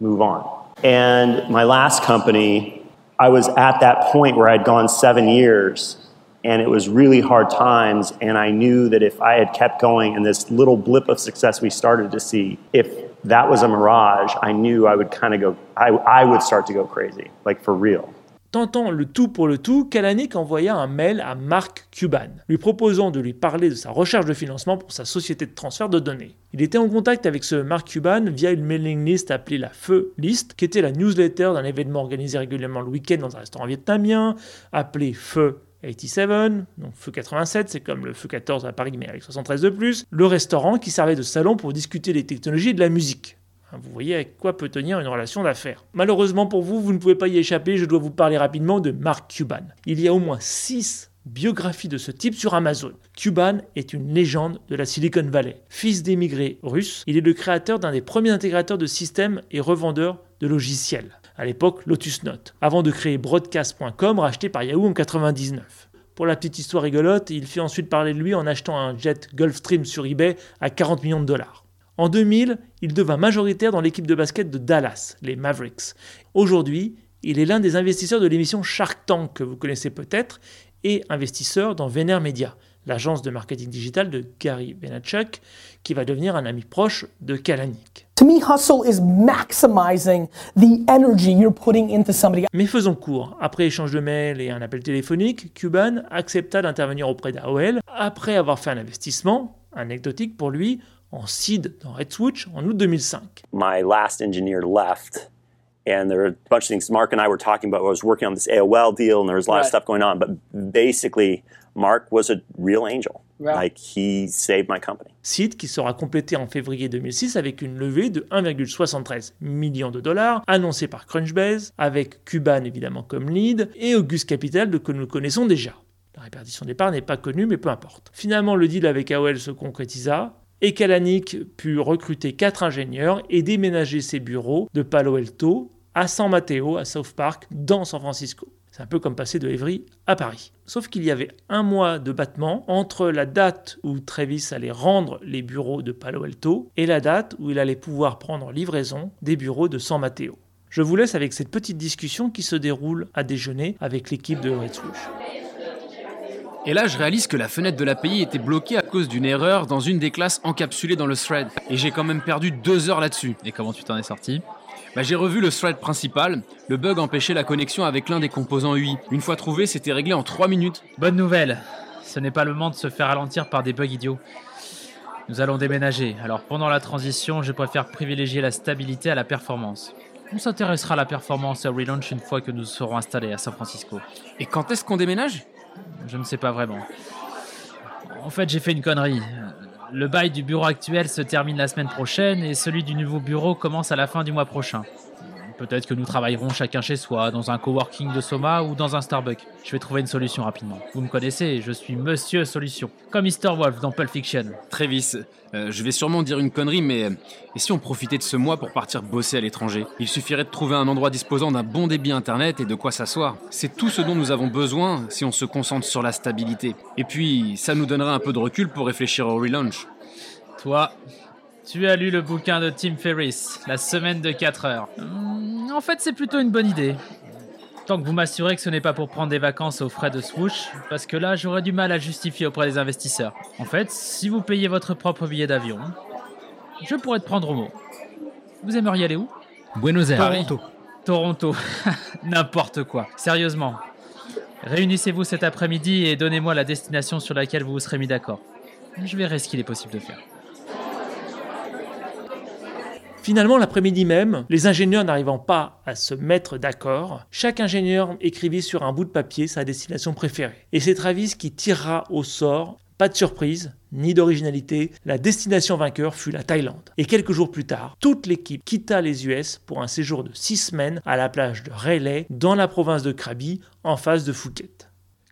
move on. And my last company, I was at that point where I'd gone seven years and it was really hard times. And I knew that if I had kept going and this little blip of success we started to see, if that was a mirage, I knew I would kind of go, I, I would start to go crazy, like for real. Tentant le tout pour le tout, Kalanick envoya un mail à Mark Cuban, lui proposant de lui parler de sa recherche de financement pour sa société de transfert de données. Il était en contact avec ce Mark Cuban via une mailing list appelée la Feu List, qui était la newsletter d'un événement organisé régulièrement le week-end dans un restaurant vietnamien, appelé Feu 87, donc Feu 87, c'est comme le Feu 14 à Paris mais avec 73 de plus, le restaurant qui servait de salon pour discuter des technologies et de la musique. Hein, vous voyez avec quoi peut tenir une relation d'affaires. Malheureusement pour vous, vous ne pouvez pas y échapper, je dois vous parler rapidement de Mark Cuban. Il y a au moins 6 biographies de ce type sur Amazon. Cuban est une légende de la Silicon Valley. Fils d'émigrés russes, il est le créateur d'un des premiers intégrateurs de systèmes et revendeurs de logiciels. À l'époque, Lotus Note, avant de créer Broadcast.com racheté par Yahoo en 99. Pour la petite histoire rigolote, il fait ensuite parler de lui en achetant un jet Gulfstream sur eBay à 40 millions de dollars. En 2000, il devint majoritaire dans l'équipe de basket de Dallas, les Mavericks. Aujourd'hui, il est l'un des investisseurs de l'émission Shark Tank que vous connaissez peut-être et investisseur dans Vener Media, l'agence de marketing digital de Gary Vaynerchuk, qui va devenir un ami proche de Kalanick. Mais faisons court. Après échange de mails et un appel téléphonique, Cuban accepta d'intervenir auprès d'AOL après avoir fait un investissement, anecdotique pour lui, en seed dans Red Switch en août 2005. My last engineer left and there were a bunch of things Mark and I were talking about. I was working on this AOL deal and there was a lot of stuff going on, but basically Mark was a real angel. Like he saved my company. Seed qui sera complété en février 2006 avec une levée de 1,73 millions de dollars annoncée par Crunchbase avec Cuban évidemment comme lead et August Capital que nous connaissons déjà. La répartition des parts n'est pas connue mais peu importe. Finalement le deal avec AOL se concrétisa et Kalanick put recruter quatre ingénieurs et déménager ses bureaux de Palo Alto à San Mateo, à South Park, dans San Francisco. C'est un peu comme passer de Évry à Paris. Sauf qu'il y avait un mois de battement entre la date où Travis allait rendre les bureaux de Palo Alto et la date où il allait pouvoir prendre livraison des bureaux de San Mateo. Je vous laisse avec cette petite discussion qui se déroule à déjeuner avec l'équipe de Red Swoosh. Et là, je réalise que la fenêtre de l'API était bloquée à cause d'une erreur dans une des classes encapsulées dans le thread. Et j'ai quand même perdu deux heures là-dessus. Et comment tu t'en es sorti? Bah, J'ai revu le thread principal. Le bug empêchait la connexion avec l'un des composants UI. Une fois trouvé, c'était réglé en trois minutes. Bonne nouvelle. Ce n'est pas le moment de se faire ralentir par des bugs idiots. Nous allons déménager. Alors pendant la transition, je préfère privilégier la stabilité à la performance. On s'intéressera à la performance et au relaunch une fois que nous serons installés à San Francisco. Et quand est-ce qu'on déménage? Je ne sais pas vraiment. En fait, j'ai fait une connerie. Le bail du bureau actuel se termine la semaine prochaine et celui du nouveau bureau commence à la fin du mois prochain. Peut-être que nous travaillerons chacun chez soi, dans un coworking de Soma ou dans un Starbucks. Je vais trouver une solution rapidement. Vous me connaissez, je suis Monsieur Solution. Comme Mr. Wolf dans Pulp Fiction. Travis, euh, je vais sûrement dire une connerie, mais euh, et si on profitait de ce mois pour partir bosser à l'étranger? Il suffirait de trouver un endroit disposant d'un bon débit internet et de quoi s'asseoir. C'est tout ce dont nous avons besoin si on se concentre sur la stabilité. Et puis, ça nous donnerait un peu de recul pour réfléchir au relaunch. Toi, tu as lu le bouquin de Tim Ferriss, La semaine de 4 heures. Hmm, en fait, c'est plutôt une bonne idée. Tant que vous m'assurez que ce n'est pas pour prendre des vacances aux frais de swoosh, parce que là, j'aurais du mal à justifier auprès des investisseurs. En fait, si vous payez votre propre billet d'avion, je pourrais te prendre au mot. Vous aimeriez aller où? Buenos Aires. Toronto. Toronto. N'importe quoi. Sérieusement. Réunissez-vous cet après-midi et donnez-moi la destination sur laquelle vous vous serez mis d'accord. Je verrai ce qu'il est possible de faire. Finalement, l'après-midi même, les ingénieurs n'arrivant pas à se mettre d'accord, chaque ingénieur écrivit sur un bout de papier sa destination préférée. Et c'est Travis qui tirera au sort, pas de surprise, ni d'originalité, la destination vainqueur fut la Thaïlande. Et quelques jours plus tard, toute l'équipe quitta les US pour un séjour de six semaines à la plage de Railay, dans la province de Krabi, en face de Phuket.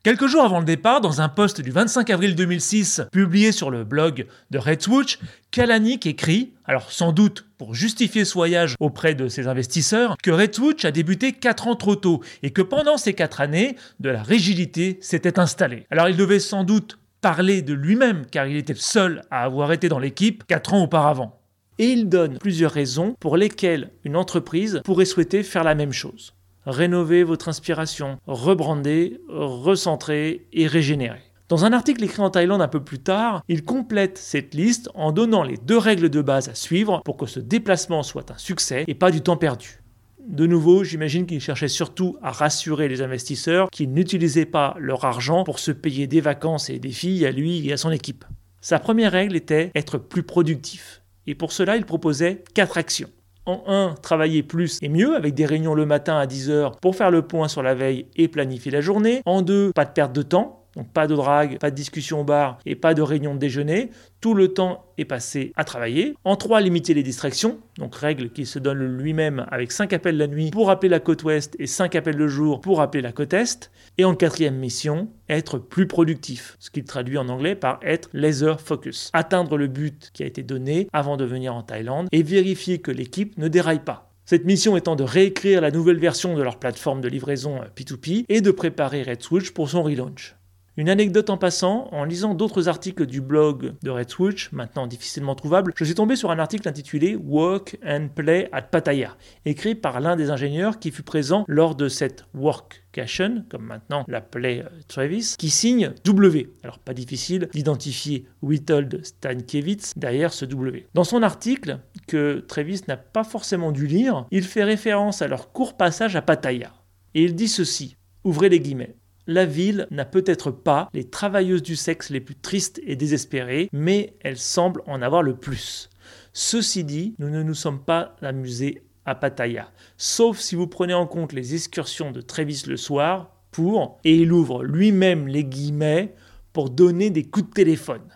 Quelques jours avant le départ, dans un post du 25 avril 2006 publié sur le blog de Red Switch, Kalanick écrit, alors sans doute pour justifier ce voyage auprès de ses investisseurs, que Red Switch a débuté 4 ans trop tôt et que pendant ces 4 années, de la rigidité s'était installée. Alors il devait sans doute parler de lui-même car il était le seul à avoir été dans l'équipe 4 ans auparavant. Et il donne plusieurs raisons pour lesquelles une entreprise pourrait souhaiter faire la même chose rénover votre inspiration, rebrander, recentrer et régénérer. Dans un article écrit en Thaïlande un peu plus tard, il complète cette liste en donnant les deux règles de base à suivre pour que ce déplacement soit un succès et pas du temps perdu. De nouveau, j'imagine qu'il cherchait surtout à rassurer les investisseurs qu'ils n'utilisaient pas leur argent pour se payer des vacances et des filles à lui et à son équipe. Sa première règle était être plus productif. Et pour cela, il proposait quatre actions. En 1, travailler plus et mieux avec des réunions le matin à 10h pour faire le point sur la veille et planifier la journée. En 2, pas de perte de temps. Donc pas de drague, pas de discussion au bar et pas de réunion de déjeuner. Tout le temps est passé à travailler. En 3, limiter les distractions. Donc règle qu'il se donne lui-même avec 5 appels la nuit pour appeler la côte ouest et 5 appels le jour pour appeler la côte est. Et en quatrième mission, être plus productif. Ce qu'il traduit en anglais par être laser focus. Atteindre le but qui a été donné avant de venir en Thaïlande et vérifier que l'équipe ne déraille pas. Cette mission étant de réécrire la nouvelle version de leur plateforme de livraison P2P et de préparer Red Switch pour son relaunch. Une anecdote en passant, en lisant d'autres articles du blog de Red Switch, maintenant difficilement trouvable, je suis tombé sur un article intitulé Work and Play at Pattaya, écrit par l'un des ingénieurs qui fut présent lors de cette workcation, comme maintenant l'appelait euh, Travis, qui signe W. Alors pas difficile d'identifier Witold Stankiewicz derrière ce W. Dans son article, que Travis n'a pas forcément dû lire, il fait référence à leur court passage à Pattaya. Et il dit ceci, ouvrez les guillemets la ville n'a peut-être pas les travailleuses du sexe les plus tristes et désespérées, mais elle semble en avoir le plus. Ceci dit, nous ne nous sommes pas amusés à Pattaya, sauf si vous prenez en compte les excursions de Trévis le soir pour, et il ouvre lui-même les guillemets, pour donner des coups de téléphone.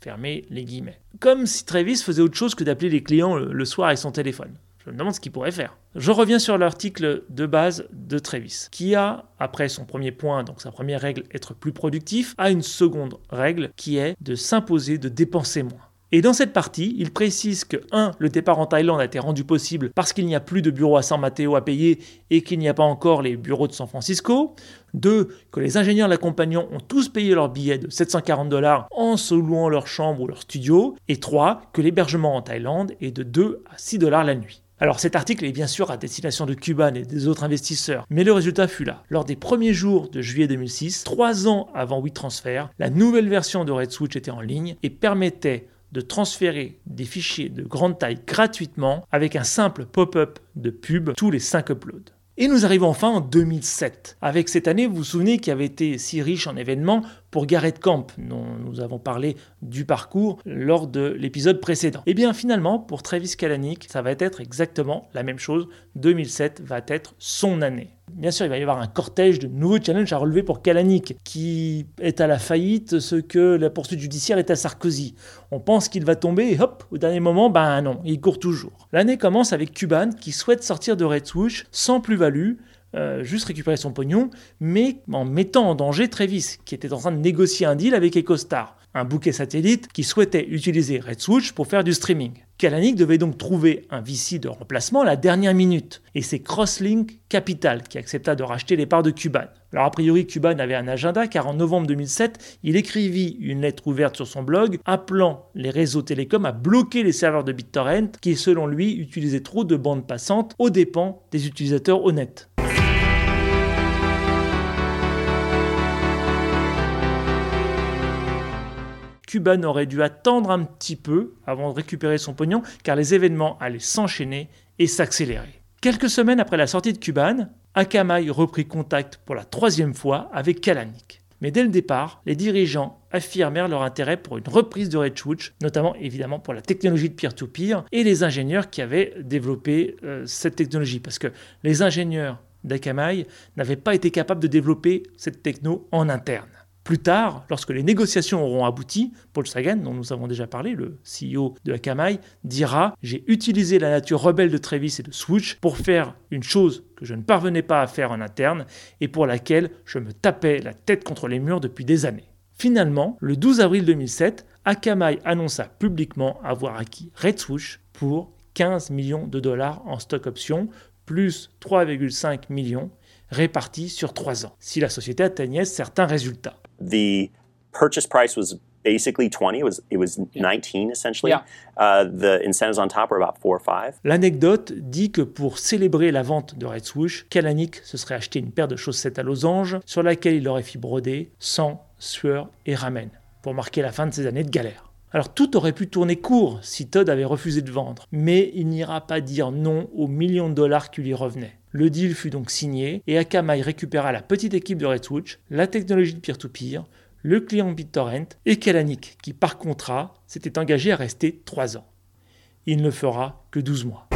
Fermez les guillemets. Comme si Travis faisait autre chose que d'appeler les clients le soir avec son téléphone. Je me demande ce qu'il pourrait faire. Je reviens sur l'article de base de Travis, qui a, après son premier point, donc sa première règle, être plus productif, a une seconde règle qui est de s'imposer de dépenser moins. Et dans cette partie, il précise que 1. Le départ en Thaïlande a été rendu possible parce qu'il n'y a plus de bureau à San Mateo à payer et qu'il n'y a pas encore les bureaux de San Francisco. 2. Que les ingénieurs l'accompagnant ont tous payé leur billet de 740 dollars en se louant leur chambre ou leur studio. Et 3. Que l'hébergement en Thaïlande est de 2 à 6 dollars la nuit. Alors cet article est bien sûr à destination de Cuban et des autres investisseurs, mais le résultat fut là. Lors des premiers jours de juillet 2006, trois ans avant WeTransfer, la nouvelle version de Red Switch était en ligne et permettait de transférer des fichiers de grande taille gratuitement avec un simple pop-up de pub tous les 5 uploads. Et nous arrivons enfin en 2007, avec cette année, vous vous souvenez, qui avait été si riche en événements pour Garrett Camp, dont nous avons parlé du parcours lors de l'épisode précédent. Et eh bien finalement, pour Travis Kalanick, ça va être exactement la même chose. 2007 va être son année. bien sûr, il va y avoir un cortège de nouveaux challenges à relever pour Kalanick, qui est à la faillite ce que la poursuite judiciaire est à Sarkozy. On pense qu'il va tomber et hop, au dernier moment, ben non, il court toujours. L'année commence avec Cuban qui souhaite sortir de Red Swoosh sans plus-value, euh, juste récupérer son pognon, mais en mettant en danger Travis, qui était en train de négocier un deal avec EcoStar, un bouquet satellite qui souhaitait utiliser Red Swoosh pour faire du streaming. Kalanick devait donc trouver un VC de remplacement à la dernière minute, et c'est Crosslink Capital qui accepta de racheter les parts de Cuban. Alors a priori, Cuban avait un agenda car en novembre 2007, il écrivit une lettre ouverte sur son blog appelant les réseaux télécoms à bloquer les serveurs de BitTorrent qui, selon lui, utilisaient trop de bandes passantes aux dépens des utilisateurs honnêtes. Cuban aurait dû attendre un petit peu avant de récupérer son pognon car les événements allaient s'enchaîner et s'accélérer. Quelques semaines après la sortie de Cuban, Akamai reprit contact pour la troisième fois avec Kalanick. Mais dès le départ, les dirigeants affirmèrent leur intérêt pour une reprise de Red notamment évidemment pour la technologie de peer-to-peer et les ingénieurs qui avaient développé euh, cette technologie. Parce que les ingénieurs d'Akamai n'avaient pas été capables de développer cette techno en interne. Plus tard, lorsque les négociations auront abouti, Paul Sagan, dont nous avons déjà parlé, le CEO de Akamai, dira J'ai utilisé la nature rebelle de Travis et de Switch pour faire une chose que je ne parvenais pas à faire en interne et pour laquelle je me tapais la tête contre les murs depuis des années. Finalement, le 12 avril 2007, Akamai annonça publiquement avoir acquis Red Swoosh pour 15 millions de dollars en stock options, plus 3,5 millions répartis sur 3 ans, si la société atteignait certains résultats. the purchase price was basically 20 it was it was 19 essentially yeah. uh, the incentives on top were about 4 or 5 l'anecdote dit que pour célébrer la vente de Red Swoosh Kalanick se serait acheté une paire de chaussettes à losange sur laquelle il aurait fait broder sang sueur et ramen pour marquer la fin de ses années de galère alors tout aurait pu tourner court si Todd avait refusé de vendre, mais il n'ira pas dire non aux millions de dollars qui lui revenaient. Le deal fut donc signé et Akamai récupéra la petite équipe de Red la technologie de peer-to-peer, le client BitTorrent et Kalanick qui par contrat s'était engagé à rester 3 ans. Il ne fera que 12 mois.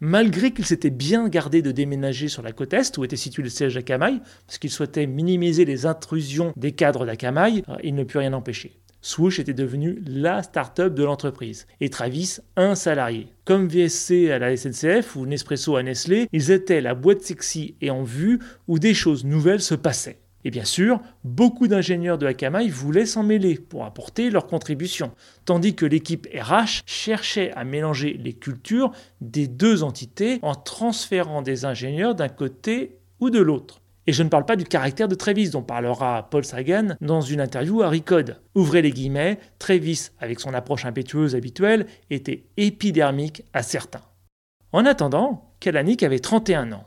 malgré qu'il s'était bien gardé de déménager sur la côte est où était situé le siège d'Akamai, parce qu'il souhaitait minimiser les intrusions des cadres d'Akamai, euh, il ne put rien empêcher. Swoosh était devenu la start-up de l'entreprise et Travis un salarié. Comme VSC à la SNCF ou Nespresso à Nestlé, ils étaient la boîte sexy et en vue où des choses nouvelles se passaient. Et bien sûr, beaucoup d'ingénieurs de Akamai voulaient s'en mêler pour apporter leur contribution, tandis que l'équipe RH cherchait à mélanger les cultures des deux entités en transférant des ingénieurs d'un côté ou de l'autre. Et je ne parle pas du caractère de Travis dont parlera Paul Sagan dans une interview à Recode. Ouvrez les guillemets, Travis, avec son approche impétueuse habituelle, était épidermique à certains. En attendant, Kalanick avait 31 ans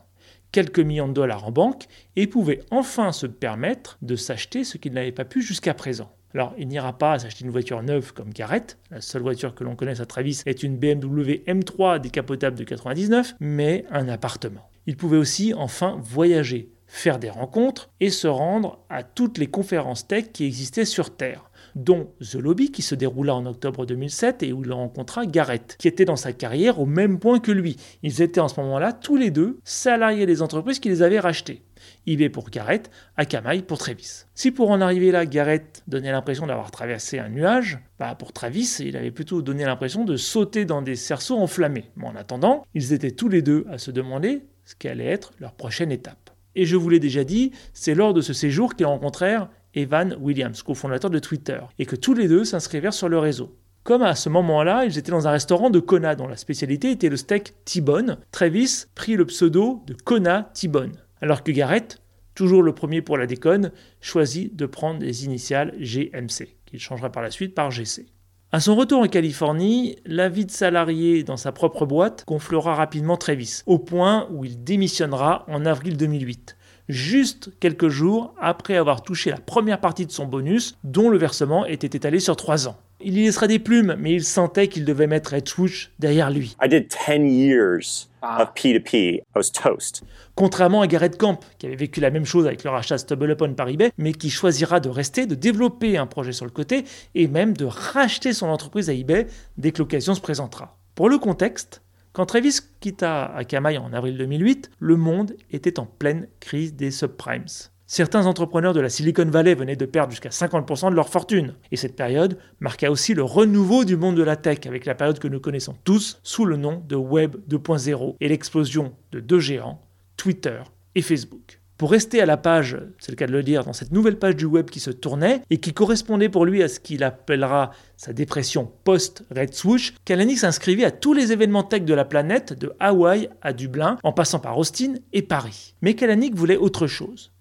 quelques millions de dollars en banque et pouvait enfin se permettre de s'acheter ce qu'il n'avait pas pu jusqu'à présent. Alors, il n'ira pas s'acheter une voiture neuve comme Garrett. La seule voiture que l'on connaisse à Travis est une BMW M3 décapotable de 99, mais un appartement. Il pouvait aussi enfin voyager, faire des rencontres et se rendre à toutes les conférences tech qui existaient sur Terre dont The Lobby qui se déroula en octobre 2007 et où il rencontra Garrett, qui était dans sa carrière au même point que lui. Ils étaient en ce moment-là tous les deux salariés des entreprises qui les avaient rachetés. eBay pour Garrett, Akamai pour Travis. Si pour en arriver là, Garrett donnait l'impression d'avoir traversé un nuage, bah pour Travis, il avait plutôt donné l'impression de sauter dans des cerceaux enflammés. Mais en attendant, ils étaient tous les deux à se demander ce qu'allait être leur prochaine étape. Et je vous l'ai déjà dit, c'est lors de ce séjour qu'ils rencontrèrent Evan Williams, cofondateur de Twitter, et que tous les deux s'inscrivèrent sur le réseau. Comme à ce moment-là, ils étaient dans un restaurant de Kona dont la spécialité était le steak T-Bone, Travis prit le pseudo de Kona T-Bone, alors que Garrett, toujours le premier pour la déconne, choisit de prendre les initiales GMC, qu'il changera par la suite par GC. À son retour en Californie, la vie de salarié dans sa propre boîte gonflera rapidement Travis, au point où il démissionnera en avril 2008 juste quelques jours après avoir touché la première partie de son bonus, dont le versement était étalé sur trois ans. Il y laissera des plumes, mais il sentait qu'il devait mettre Ed Swoosh derrière lui. I did 10 years of P2P. I was toast. Contrairement à Garrett Camp, qui avait vécu la même chose avec le rachat StubbleUpon par eBay, mais qui choisira de rester, de développer un projet sur le côté et même de racheter son entreprise à eBay dès que l'occasion se présentera. Pour le contexte, Quand Travis quitta Akamai en avril 2008, le monde était en pleine crise des subprimes. Certains entrepreneurs de la Silicon Valley venaient de perdre jusqu'à 50% de leur fortune. Et cette période marqua aussi le renouveau du monde de la tech, avec la période que nous connaissons tous sous le nom de Web 2.0 et l'explosion de deux géants, Twitter et Facebook. Pour rester à la page, c'est le cas de le dire, dans cette nouvelle page du web qui se tournait et qui correspondait pour lui à ce qu'il appellera sa dépression post-Red Swoosh, Kalanick s'inscrivait à tous les événements tech de la planète, de Hawaï à Dublin, en passant par Austin et Paris. Mais Kalanick voulait autre chose.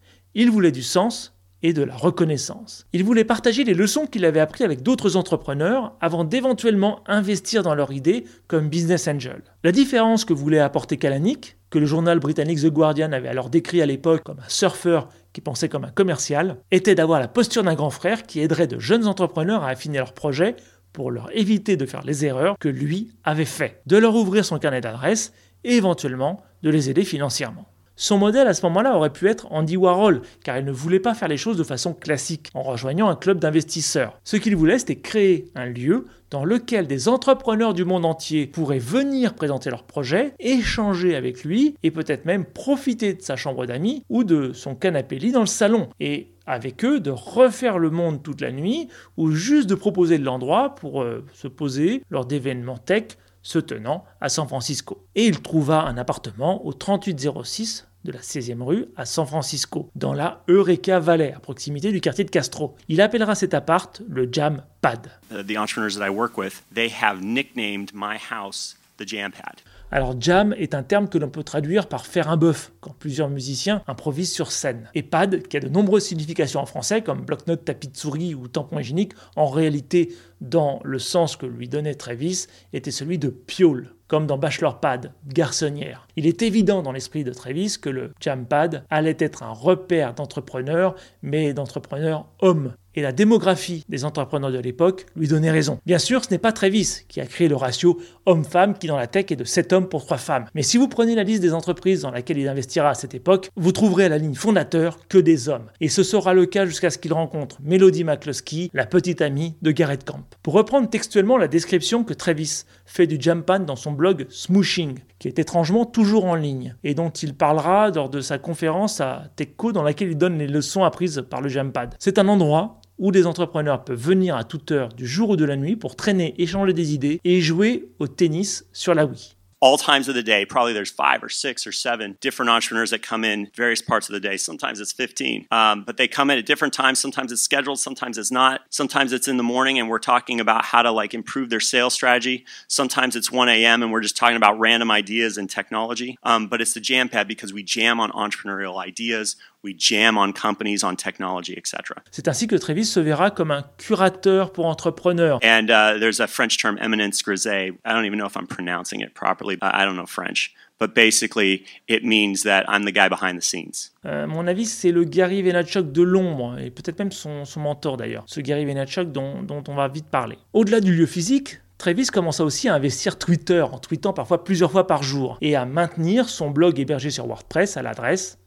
Il voulait du sens et de la reconnaissance. Il voulait partager les leçons qu'il avait apprises avec d'autres entrepreneurs avant d'éventuellement investir dans leur idée comme business angel. La différence que voulait apporter Kalanick, que le journal britannique The Guardian avait alors décrit à l'époque comme un surfeur qui pensait comme un commercial, était d'avoir la posture d'un grand frère qui aiderait de jeunes entrepreneurs à affiner leurs projets pour leur éviter de faire les erreurs que lui avait fait, de leur ouvrir son carnet d'adresses et éventuellement de les aider financièrement. Son modèle à ce moment-là aurait pu être Andy Warhol, car il ne voulait pas faire les choses de façon classique, en rejoignant un club d'investisseurs. Ce qu'il voulait, c'était créer un lieu dans lequel des entrepreneurs du monde entier pourraient venir présenter leurs projets, échanger avec lui et peut-être même profiter de sa chambre d'amis ou de son canapé lit dans le salon. Et avec eux de refaire le monde toute la nuit ou juste de proposer de l'endroit pour euh, se poser lors d'événements tech se tenant à San Francisco. Et il trouva un appartement au 3806 de la 16e rue à San Francisco, dans la Eureka Valley, à proximité du quartier de Castro. Il appellera cet appart le Jam Pad. The entrepreneurs that I work with, they have nicknamed my house the Jam Pad. Alors jam est un terme que l'on peut traduire par faire un bœuf, quand plusieurs musiciens improvisent sur scène. Et pad, qui a de nombreuses significations en français, comme bloc-notes, tapis de souris ou tampon hygiénique, en réalité, dans le sens que lui donnait Travis, était celui de piole comme dans Bachelor Pad, garçonnière. Il est évident dans l'esprit de Travis que le Jam Pad allait être un repère d'entrepreneurs, mais d'entrepreneurs hommes. Et la démographie des entrepreneurs de l'époque lui donnait raison. Bien sûr, ce n'est pas Travis qui a créé le ratio homme-femme qui dans la tech est de 7 hommes pour 3 femmes. Mais si vous prenez la liste des entreprises dans laquelle il investira à cette époque, vous trouverez à la ligne fondateur que des hommes. Et ce sera le cas jusqu'à ce qu'il rencontre Melody McCluskey, la petite amie de Garrett Camp. Pour reprendre textuellement la description que Travis fait du Jampan dans son blog Smooshing, qui est étrangement toujours en ligne, et dont il parlera lors de sa conférence à TechCo dans laquelle il donne les leçons apprises par le Jampad. C'est un endroit où des entrepreneurs peuvent venir à toute heure du jour ou de la nuit pour traîner, échanger des idées et jouer au tennis sur la Wii. all times of the day, probably there's five or six or seven different entrepreneurs that come in various parts of the day. Sometimes it's 15, um, but they come in at different times. Sometimes it's scheduled, sometimes it's not. Sometimes it's in the morning and we're talking about how to like improve their sales strategy. Sometimes it's 1 a.m. and we're just talking about random ideas and technology. Um, but it's the jam pad because we jam on entrepreneurial ideas. We jam on companies, on technology, etc. C'est ainsi que Travis se verra comme un curateur pour entrepreneurs. And uh, there's a French term, eminence grisée. I don't even know if I'm pronouncing it properly. I don't know French. But basically, it means that I'm the guy behind the scenes. Euh, mon avis, c'est le Gary Vaynerchuk de l'ombre, et peut-être même son, son mentor d'ailleurs, ce Gary Vaynerchuk dont, dont on va vite parler. Au-delà du lieu physique, Travis commença aussi à investir Twitter, en tweetant parfois plusieurs fois par jour, et à maintenir son blog hébergé sur WordPress à l'adresse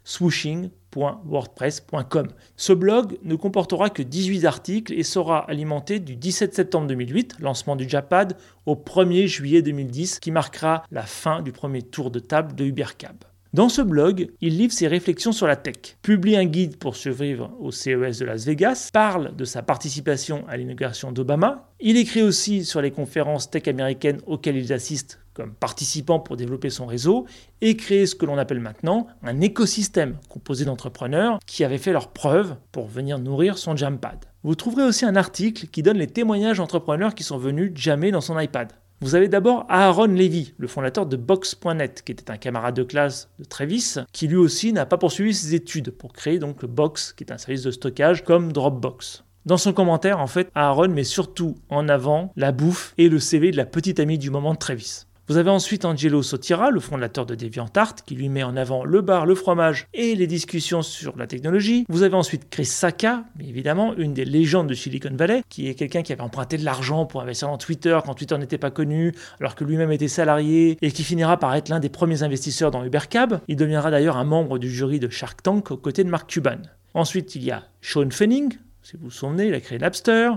swooshing.wordpress.com. Ce blog ne comportera que 18 articles et sera alimenté du 17 septembre 2008, lancement du Japad, au 1er juillet 2010, qui marquera la fin du premier tour de table de Ubercab. Dans ce blog, il livre ses réflexions sur la tech, publie un guide pour survivre au CES de Las Vegas, parle de sa participation à l'inauguration d'Obama, il écrit aussi sur les conférences tech américaines auxquelles il assiste participant pour développer son réseau et créer ce que l'on appelle maintenant un écosystème composé d'entrepreneurs qui avaient fait leurs preuves pour venir nourrir son Jampad. Vous trouverez aussi un article qui donne les témoignages d'entrepreneurs qui sont venus jammer dans son iPad. Vous avez d'abord Aaron Levy, le fondateur de Box.net, qui était un camarade de classe de Travis, qui lui aussi n'a pas poursuivi ses études pour créer donc le Box, qui est un service de stockage comme Dropbox. Dans son commentaire, en fait, Aaron met surtout en avant la bouffe et le CV de la petite amie du moment de Travis. Vous avez ensuite Angelo Sotira, le fondateur de DeviantArt, qui lui met en avant le bar, le fromage et les discussions sur la technologie. Vous avez ensuite Chris Saka, évidemment, une des légendes de Silicon Valley, qui est quelqu'un qui avait emprunté de l'argent pour investir dans Twitter quand Twitter n'était pas connu, alors que lui-même était salarié, et qui finira par être l'un des premiers investisseurs dans Ubercab. Il deviendra d'ailleurs un membre du jury de Shark Tank aux côtés de Mark Cuban. Ensuite, il y a Sean Fenning, si vous vous souvenez, il a créé Napster.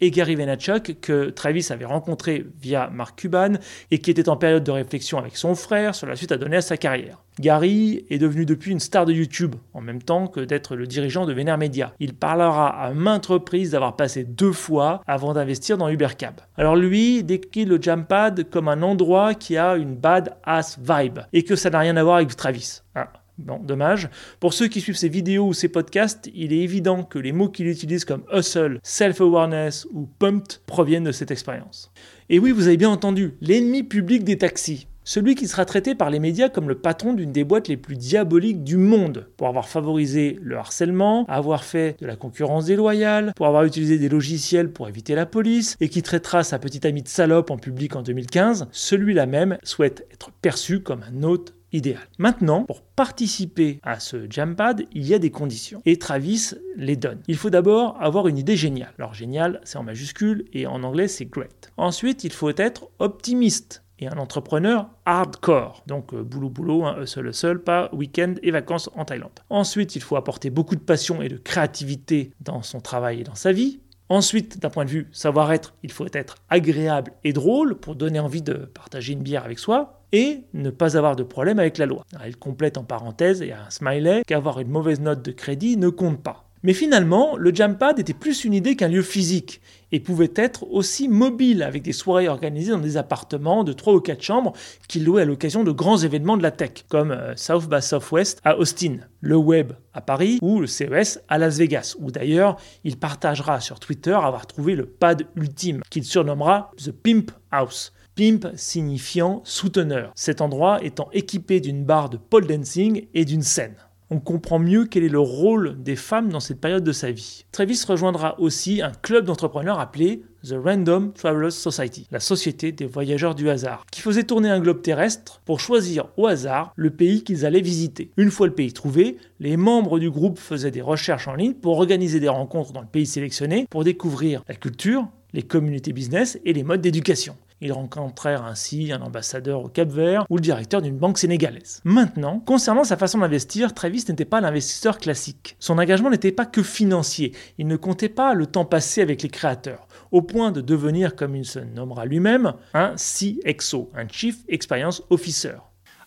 Et Gary Vaynerchuk que Travis avait rencontré via Mark Cuban et qui était en période de réflexion avec son frère sur la suite à donner à sa carrière. Gary est devenu depuis une star de YouTube, en même temps que d'être le dirigeant de VaynerMedia. Il parlera à maintes reprises d'avoir passé deux fois avant d'investir dans Ubercab. Alors lui décrit le Jampad comme un endroit qui a une bad ass vibe et que ça n'a rien à voir avec Travis. Ah, Bon, dommage. Pour ceux qui suivent ses vidéos ou ses podcasts, il est évident que les mots qu'il utilise comme hustle, self-awareness ou pumped proviennent de cette expérience. Et oui, vous avez bien entendu, l'ennemi public des taxis. Celui qui sera traité par les médias comme le patron d'une des boîtes les plus diaboliques du monde, pour avoir favorisé le harcèlement, avoir fait de la concurrence déloyale, pour avoir utilisé des logiciels pour éviter la police, et qui traitera sa petite amie de salope en public en 2015, celui-là même souhaite être perçu comme un hôte idéal. Maintenant, pour participer à ce Jampad, il y a des conditions. Et Travis les donne. Il faut d'abord avoir une idée géniale. Alors génial, c'est en majuscule et en anglais, c'est great. Ensuite, il faut être optimiste et un entrepreneur hardcore. Donc euh, boulot boulot, un seul seul, pas week-end et vacances en Thaïlande. Ensuite, il faut apporter beaucoup de passion et de créativité dans son travail et dans sa vie. Ensuite, d'un point de vue savoir-être, il faut être agréable et drôle pour donner envie de partager une bière avec soi et ne pas avoir de problème avec la loi. Elle complète en parenthèse et un smiley qu'avoir une mauvaise note de crédit ne compte pas. Mais finalement, le Jampad était plus une idée qu'un lieu physique et pouvait être aussi mobile avec des soirées organisées dans des appartements de 3 ou 4 chambres qu'il louait à l'occasion de grands événements de la tech, comme euh, South by Southwest à Austin, le Web à Paris ou le CES à Las Vegas, où d'ailleurs il partagera sur Twitter avoir trouvé le pad ultime qu'il surnommera The Pimp House. Pimp signifiant souteneur, cet endroit étant équipé d'une barre de pole dancing et d'une scène on comprend mieux quel est le rôle des femmes dans cette période de sa vie. Travis rejoindra aussi un club d'entrepreneurs appelé The Random Travelers Society, la société des voyageurs du hasard, qui faisait tourner un globe terrestre pour choisir au hasard le pays qu'ils allaient visiter. Une fois le pays trouvé, les membres du groupe faisaient des recherches en ligne pour organiser des rencontres dans le pays sélectionné pour découvrir la culture, les communautés business et les modes d'éducation. Ils rencontrèrent ainsi un ambassadeur au Cap Vert ou le directeur d'une banque sénégalaise. Maintenant, concernant sa façon d'investir, Travis n'était pas l'investisseur classique. Son engagement n'était pas que financier, il ne comptait pas le temps passé avec les créateurs, au point de devenir, comme il se nommera lui-même, un CXO, un Chief Experience Officer.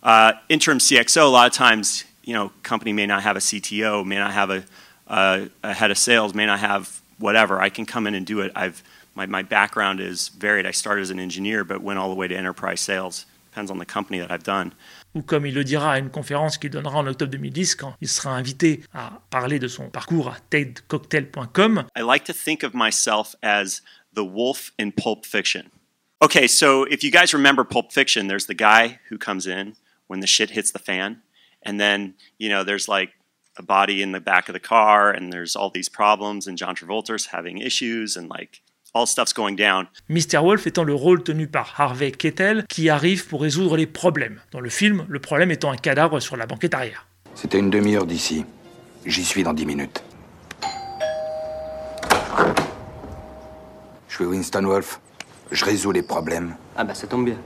Uh, interim CXO, a lot of times, you know, company may not have a CTO, may not have a, a head of sales, may not have whatever. I can come in and do it. I've my, my background is varied. I started as an engineer, but went all the way to enterprise sales. Depends on the company that I've done. Ou comme il le dira à une conférence qu'il donnera en octobre 2010 quand il sera invité à parler de son parcours à tedcocktail.com. I like to think of myself as the wolf in Pulp Fiction. Okay, so if you guys remember Pulp Fiction, there's the guy who comes in when the shit hits the fan, and then you know there's like a body in the back of the car, and there's all these problems, and John Travolta's having issues, and like all stuff's going down. Mr. Wolf étant le rôle tenu par Harvey Kettel qui arrive pour résoudre les problèmes. Dans le film, le problème étant un cadavre sur la banquette arrière. C'était une demi-heure d'ici. J'y suis dans dix minutes. Je suis Winston Wolf. Je résous les problèmes. Ah bah ça tombe bien.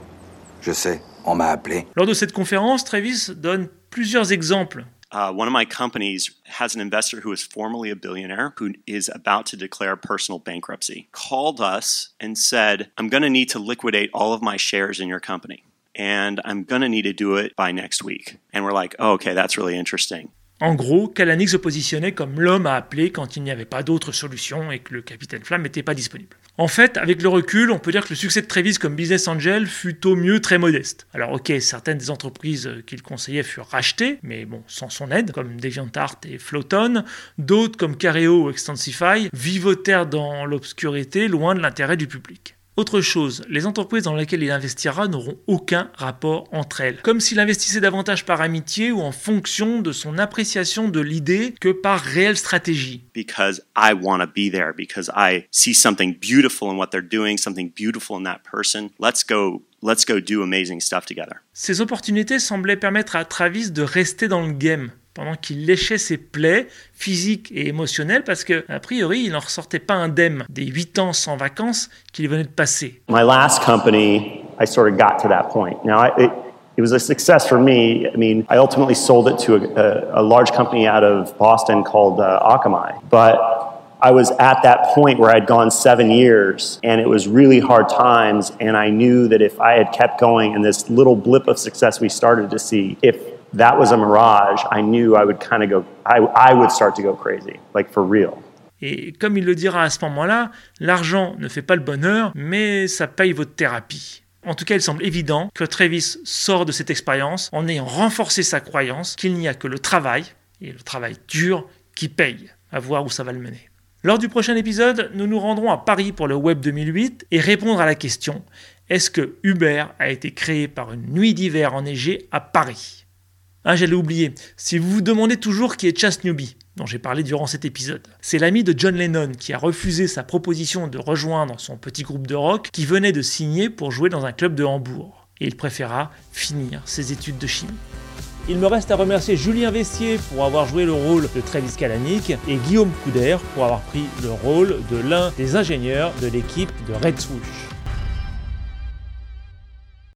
Je sais, on m'a appelé. Lors de cette conférence, Travis donne plusieurs exemples uh, one of my companies has an investor who is formerly a billionaire who is about to declare personal bankruptcy, called us and said, I'm going to need to liquidate all of my shares in your company. And I'm going to need to do it by next week. And we're like, oh, okay, that's really interesting. En gros, Kalanick se positionnait comme l'homme à appeler quand il n'y avait pas d'autre solution et que le capitaine Flamme n'était pas disponible. En fait, avec le recul, on peut dire que le succès de Travis comme business angel fut au mieux très modeste. Alors ok, certaines des entreprises qu'il conseillait furent rachetées, mais bon, sans son aide, comme DeviantArt et Floaton. D'autres, comme Careo ou Extensify, vivotèrent dans l'obscurité, loin de l'intérêt du public. Autre chose, les entreprises dans lesquelles il investira n'auront aucun rapport entre elles, comme s'il investissait davantage par amitié ou en fonction de son appréciation de l'idée que par réelle stratégie. Because I want to be there, because I see something beautiful in what they're doing, something beautiful in that person. Let's go Let's go do amazing stuff together. Ces opportunités semblaient permettre à Travis de rester dans le game pendant qu'il léchait ses plaies physiques et émotionnelles parce que a priori il n'en ressortait pas indemne des 8 ans sans vacances qu'il venait de passer. My last company, I sort of got to that point. Now it, it was a success for me. I mean, I ultimately sold it to a, a, a large company out of Boston called uh, Akamai. But I was at that point where I'd gone seven years and it was really hard times. And I knew that if I had kept going and this little blip of success we started to see, if that was a mirage, I knew I would kind of go, I, I would start to go crazy, like for real. Et comme il le dira à ce moment-là, l'argent ne fait pas le bonheur, mais ça paye votre thérapie. En tout cas, il semble évident que Travis sort de cette expérience en ayant renforcé sa croyance qu'il n'y a que le travail, et le travail dur, qui paye. À voir où ça va le mener. Lors du prochain épisode, nous nous rendrons à Paris pour le Web 2008 et répondre à la question est-ce que Uber a été créé par une nuit d'hiver enneigée à Paris? Ah, j'allais oublier. Si vous vous demandez toujours qui est Chas Newby, dont j'ai parlé durant cet épisode, c'est l'ami de John Lennon qui a refusé sa proposition de rejoindre son petit groupe de rock qui venait de signer pour jouer dans un club de Hambourg. Et il préféra finir ses études de chimie. Il me reste à remercier Julien Vessier pour avoir joué le rôle de Travis Kalanick et Guillaume Couder pour avoir pris le rôle de l'un des ingénieurs de l'équipe de Red Swoosh.